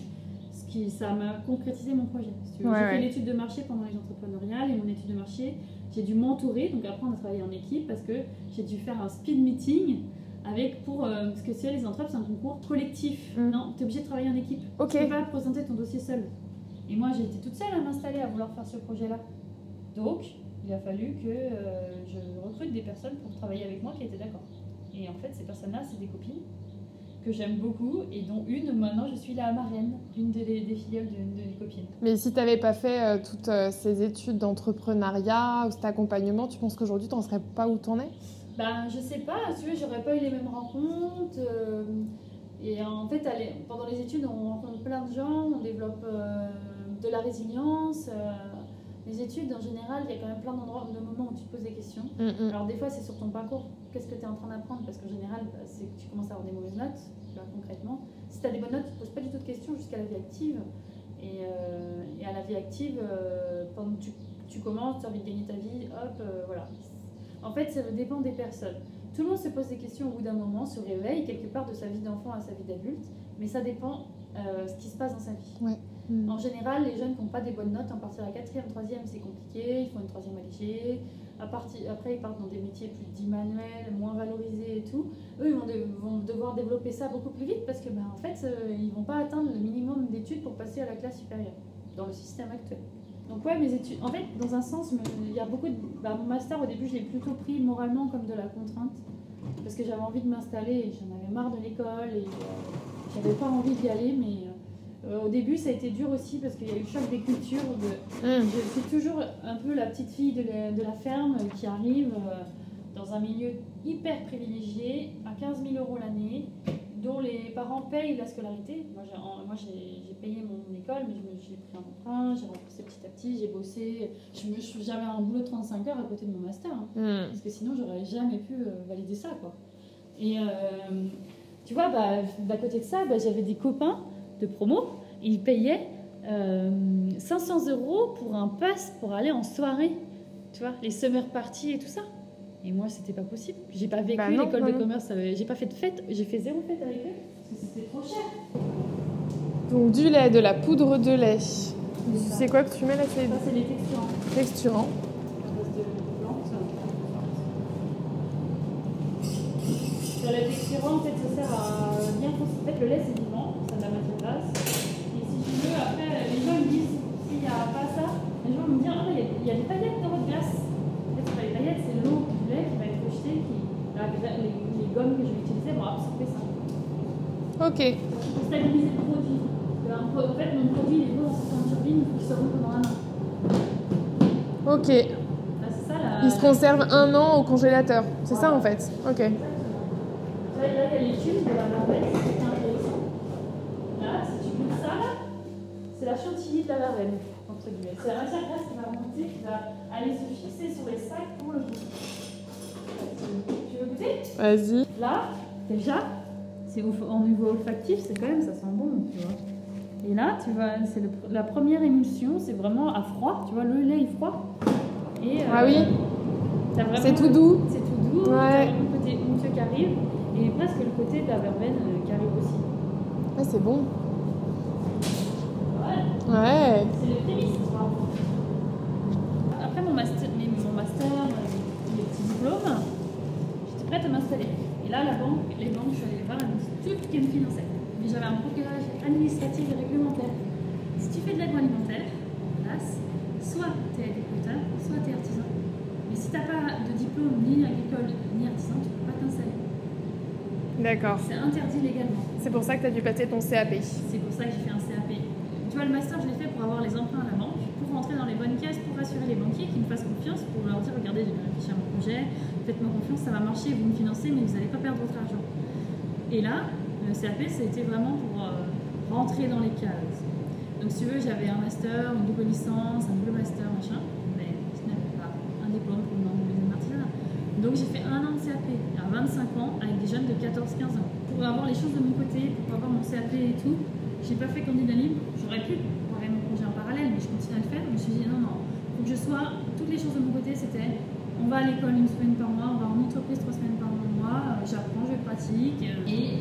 S1: ce qui, ça m'a concrétisé mon projet. si.
S4: Ouais,
S1: j'ai
S4: ouais.
S1: fait l'étude de marché pendant les entrepreneuriales et mon étude de marché, j'ai dû m'entourer, donc apprendre à travailler en équipe parce que j'ai dû faire un speed meeting avec pour euh, parce que c'est les entraves c'est un concours collectif.
S4: Mm.
S1: Non, t'es obligé de travailler en équipe.
S4: Ok.
S1: Tu peux pas présenter ton dossier seul. Et moi j'ai été toute seule à m'installer à vouloir faire ce projet-là. Donc il a fallu que euh, je recrute des personnes pour travailler avec moi qui étaient d'accord. Et en fait ces personnes-là c'est des copines que j'aime beaucoup et dont une maintenant je suis la marraine d'une des, des filleules d'une de mes copines.
S4: Mais si tu n'avais pas fait euh, toutes euh, ces études d'entrepreneuriat ou cet accompagnement, tu penses qu'aujourd'hui, tu n'en serais pas où tu en es?
S1: Ben, je sais pas, tu j'aurais pas eu les mêmes rencontres. euh, et en fait, pendant les études, on rencontre plein de gens, on développe euh, de la résilience. euh, les études, en général, il y a quand même plein d'endroits, de moments où tu te poses des questions.
S4: Mm, mm.
S1: Alors, des fois, c'est sur ton parcours. Qu'est-ce que tu es en train d'apprendre? Parce qu'en général, bah, c'est que tu commences à avoir des mauvaises notes, là, concrètement. Si tu as des bonnes notes, tu ne te poses pas du tout de questions jusqu'à la vie active. Et, et à la vie active, pendant que tu, tu commences, tu as envie de gagner ta vie, hop, voilà. En fait, ça dépend des personnes. Tout le monde se pose des questions au bout d'un moment, se réveille quelque part de sa vie d'enfant à sa vie d'adulte, mais ça dépend euh, ce qui se passe dans sa vie.
S4: Mm.
S1: En général, les jeunes qui n'ont pas des bonnes notes, en partir à la quatrième, troisième, c'est compliqué, ils font une troisième partir, après, ils partent dans des métiers plus dits manuels, moins valorisés et tout. Eux, ils vont, de- vont devoir développer ça beaucoup plus vite parce que, ben, en fait, euh, ils vont pas atteindre le minimum d'études pour passer à la classe supérieure dans le système actuel. Donc ouais, mes études, en fait, dans un sens, il y a beaucoup de... bah, mon master, au début, je l'ai plutôt pris moralement comme de la contrainte parce que j'avais envie de m'installer et j'en avais marre de l'école et euh, j'avais pas envie d'y aller, mais euh, au début, ça a été dur aussi parce qu'il y a eu le choc des cultures. De...
S4: Mm.
S1: Je suis toujours un peu la petite fille de la, de la ferme qui arrive euh, dans un milieu hyper privilégié, à 15 000 euros l'année, dont les parents payent la scolarité. Moi, j'ai, moi, payé mon école, mais je me- j'ai pris un emprunt, j'ai remboursé petit à petit, j'ai bossé. Je me, je- j'avais un boulot de 35 heures à côté de mon master. hein.
S4: Mm.
S1: Parce que sinon, j'aurais jamais pu euh, valider ça, quoi. Et euh, tu vois, bah, d'à côté de ça, bah, j'avais des copains de promo, ils payaient euh, 500 euros pour un pass pour aller en soirée, tu vois, les summer parties et tout ça. Et moi, c'était pas possible. J'ai pas vécu
S4: Bah
S1: l'école
S4: non,
S1: de commerce, j'ai pas fait de fête, j'ai fait zéro fête avec eux parce que c'était trop cher.
S4: Donc du lait, de la poudre de lait. C'est quoi que tu mets là C'est
S1: Ça, c'est les texturants.
S4: texturant.
S1: à base de plantes. Sur le texturant, en fait, ça sert à bien. En fait, le lait, c'est vivant, ça de la matière grasse. Et si tu veux, après, les gens me disent s'il n'y a pas ça, les gens me disent Ah, il y a- il y, a des paillettes dans votre glace. En fait, c'est pas les paillettes, c'est l'eau du lait qui la les, les gommes que je vais utiliser vont absorber ça.
S4: Ok.
S1: Pour stabiliser le produit. En fait, mon produit, il est beau certaines turbines, il faut qu'il se roule pendant un an.
S4: Ok.
S1: Là, c'est ça la.
S4: Il se conserve un an au congélateur. C'est ça en fait. Ok.
S1: Là, il y a l'étude de la verveine, c'est intéressant. Là, si tu goûtes ça, là, c'est la chantilly de la verveine, entre guillemets. C'est la matière grasse qui va remonter, qui va aller se fixer sur les sacs pour le goût. Tu veux goûter?
S4: Vas-y.
S1: Là, déjà, c'est en niveau olfactif, c'est quand même, ça sent bon, tu vois. Et là, tu vois, c'est la première émulsion, c'est vraiment à froid, tu vois, le lait est froid. Et, euh,
S4: Ah oui. C'est tout doux.
S1: c'est tout doux,
S4: Ouais.
S1: t'as le côté onctueux qui arrive et presque le côté de la verveine euh, qui arrive aussi.
S4: Ouais, c'est bon.
S1: Voilà,
S4: Ouais.
S1: c'est le prémisse. Après mon master, mes- mon master, euh, mes petits diplômes, prête à m'installer. Et là, la banque, les banques, je suis allée voir, elles m'ont dit qui me finançait. Mais j'avais un blocage administratif et réglementaire. Si tu fais de l'agroalimentaire, hélas, soit tu es agriculteur, soit tu es artisan. Mais si tu n'as pas de diplôme ni agricole ni artisan, tu ne peux pas t'installer.
S4: D'accord.
S1: C'est interdit légalement.
S4: C'est pour ça que tu as dû passer ton CAP.
S1: C'est pour ça que j'ai fait un CAP. Tu vois, le master, je l'ai fait pour avoir les emprunts à la banque, pour rentrer dans les bonnes caisses, pour rassurer les banquiers qui me fassent confiance, pour leur dire regardez, j'ai faites-moi confiance, ça va marcher, vous me financez, mais vous n'allez pas perdre votre argent. Et là, le CAP, ça a été vraiment pour euh, rentrer dans les cases. Donc, si tu veux, j'avais un master, une double licence, un double master, machin, mais je n'avais pas un diplôme pour me deuxième artisanat. Donc, j'ai fait un an de CAP à 25 ans avec des jeunes de 14-15 ans. Pour avoir les choses de mon côté, pour avoir mon CAP et tout, j'ai pas fait candidat libre. J'aurais pu préparer mon projet en parallèle, mais je continue à le faire. Je me suis dit non, non, faut que je sois. Toutes les choses de mon côté, c'était on va à l'école une semaine par mois, on va en entreprise trois semaines par mois, euh, j'apprends, je pratique. euh, Et,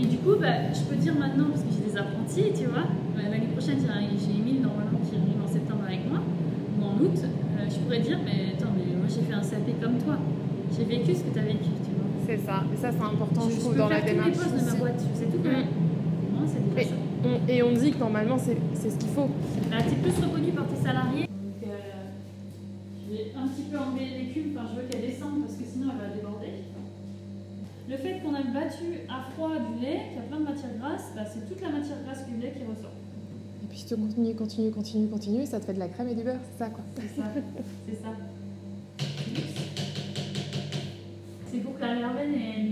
S1: et du coup, bah, je peux dire maintenant, parce que j'ai des apprentis, tu vois, euh, l'année prochaine, j'ai Emile normalement qui arrive en septembre avec moi, ou en août, euh, je pourrais dire, mais attends, mais moi j'ai fait un CAP comme toi. J'ai vécu ce que tu as vécu, tu vois.
S4: C'est ça. Et ça, c'est important, je,
S1: je
S4: trouve, dans la
S1: faire tous les
S4: démarche.
S1: postes de ma boîte, je sais tout faire.
S4: Mm.
S1: Moi, c'est
S4: Et, on, et on dit que normalement, c'est c'est ce qu'il faut.
S1: Là, tu es plus reconnu par tes salariés. Un petit peu enlever l'écume, enfin, je veux qu'elle descende parce que sinon elle va déborder. Le fait qu'on a battu à froid du lait, qu'il y a plein de matière grasse, bah, c'est toute la matière grasse du lait qui ressort.
S4: Et puis tu continues, continues, continues, continues, ça te fait de la crème et du beurre, c'est ça quoi.
S1: C'est ça. c'est ça. C'est pour que la verveine ait.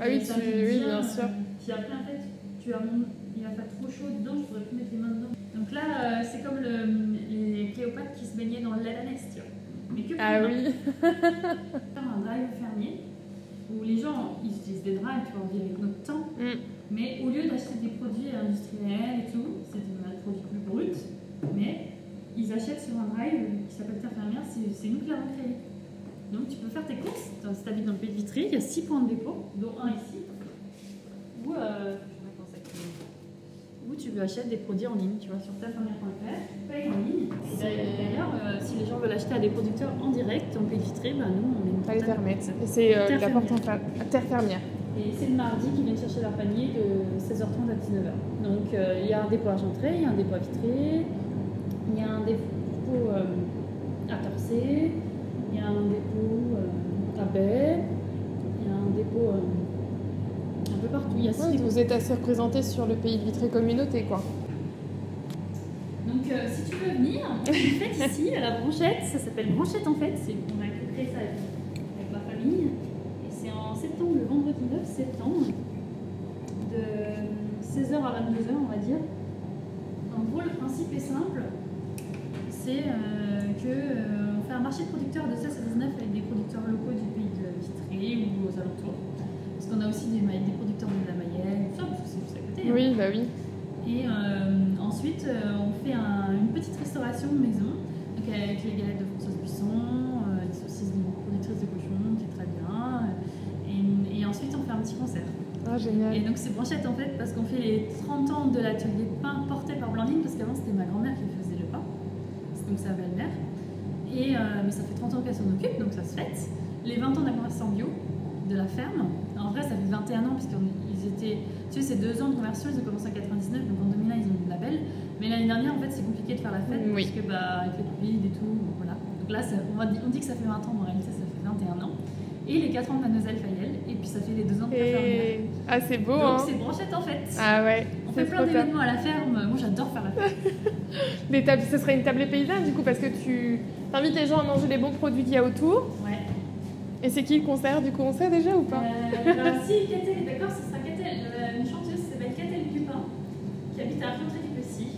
S4: Ah oui, tu- oui, bien sûr.
S1: Puis après, en fait, tu as mon... il va faire trop chaud dedans, je pourrais plus mettre les mains dedans. Donc là, euh, c'est comme le... les Cléopâtres qui se baignaient dans le lait d'ânesse, tu vois. Mais que pour
S4: Ah
S1: mains.
S4: oui.
S1: faire un drive fermier où les gens ils utilisent des drives, tu vois, on vit avec notre temps,
S4: Mm.
S1: mais au lieu d'acheter des produits industriels et tout, c'est des produits plus bruts, mais ils achètent sur un drive qui s'appelle Terre fermière, c'est nous qui l'avons créé. Donc tu peux faire tes courses, si tu habites dans le pays de Vitry, il y a 6 points de dépôt, dont un ici, où, euh, tu achètes des produits en ligne, tu vois, sur terrefermière.fr, tu payes en ligne. D'ailleurs, euh, si les gens veulent acheter à des producteurs en direct, en pays de Vitry, bah, nous on est une
S4: Pas les permettre. Et c'est euh, la porte en fa- terre fermière.
S1: Et c'est le mardi qu'ils viennent chercher leur panier de 16h30 à 19h. Donc euh, il y a un dépôt à Gentré, il y a un dépôt à Vitré, il y a un dépôt euh, à Torcé, il y a un dépôt euh, à Baie, il y a un dépôt euh, un peu partout. Il y a six Dépôts.
S4: vous êtes assez représenté sur le pays de Vitré Communauté quoi.
S1: Donc euh, si tu veux venir, on fait ici à la Branchette, ça s'appelle Branchette en fait, c'est, on a créé ça avec, avec ma famille. Et c'est en septembre, le vendredi 9 septembre, de 16h à 22h on va dire. En gros le principe est simple, c'est euh, que euh, on fait un marché de producteurs de 16 à 19 avec des producteurs locaux du pays de Vitré ou aux alentours. Parce qu'on a aussi des, producteurs de la Mayenne, tout ça, parce que c'est juste à côté. hein.
S4: Oui, bah oui.
S1: Et euh, ensuite, euh, on fait un- une petite restauration maison, donc avec les galettes de Françoise Buisson, euh, les saucisses de productrice de cochon, qui est très bien. Et, et ensuite, on fait un petit concert.
S4: Ah, génial.
S1: Et donc, c'est Branchette en fait, parce qu'on fait les 30 ans de l'atelier de pain porté par Blandine, parce qu'avant, c'était ma grand-mère qui faisait le pain. C'est donc sa belle-mère. Et, euh, mais ça fait 30 ans qu'elle s'en occupe, donc ça se fête. Les 20 ans de la conversion bio de la ferme. En vrai, ça fait 21 ans, puisqu'ils étaient. Tu sais, c'est deux ans de conversion, ils ont commencé en 99, donc en 2001, ils ont eu le label. Mais l'année dernière, en fait, c'est compliqué de faire la fête,
S4: Oui.
S1: parce que bah, avec le Covid et tout, voilà. Donc là, ça- on, dit que ça fait 20 ans, mais en réalité, ça fait 21 ans. Et les 4 ans de Mademoiselle Fayel, et puis ça fait les 2 ans de la ferme.
S4: Et... Ah, c'est beau,
S1: Donc
S4: hein.
S1: c'est branchette en fait.
S4: Ah ouais,
S1: on fait plein d'événements à la ferme. Moi j'adore faire la fête.
S4: Des tables, ce serait une table paysanne du coup parce que tu invites les gens à manger les bons produits qu'il y a autour.
S1: Ouais.
S4: Et c'est qui le concert du coup on sait déjà ou pas
S1: Euh, alors, si Catel est d'accord, ce sera Catel, euh, une chanteuse qui s'appelle Catel Dupin, qui habite à Fontaine du Plessis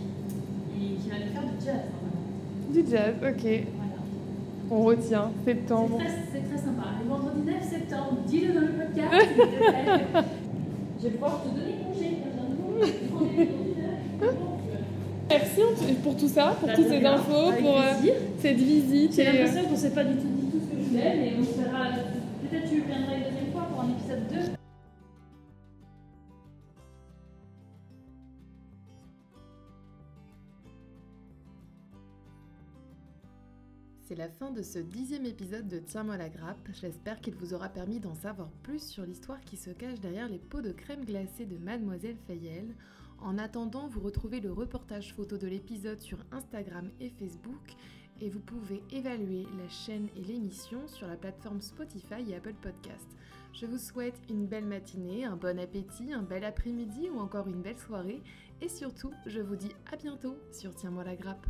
S1: et qui va nous faire du jazz. normalement.
S4: Du jazz, ok.
S1: Voilà.
S4: On retient, septembre.
S1: C'est très, sympa. Le vendredi 9 septembre, dis-le dans le podcast. Je vais pouvoir te donner congé.
S4: Merci pour tout ça, pour
S1: Bah,
S4: toutes ces infos, pour euh, cette visite.
S1: J'ai
S4: euh,
S1: l'impression qu'on ne s'est pas du tout dit tout ce que je voulais, mais on une deuxième fois pour un épisode 2.
S3: C'est la fin de ce dixième épisode de Tiens-moi la grappe. J'espère qu'il vous aura permis d'en savoir plus sur l'histoire qui se cache derrière les pots de crème glacée de Mademoiselle Fayel. En attendant, vous retrouvez le reportage photo de l'épisode sur Instagram et Facebook et vous pouvez évaluer la chaîne et l'émission sur la plateforme Spotify et Apple Podcast. Je vous souhaite une belle matinée, un bon appétit, un bel après-midi ou encore une belle soirée et surtout, je vous dis à bientôt sur Tiens-moi la grappe.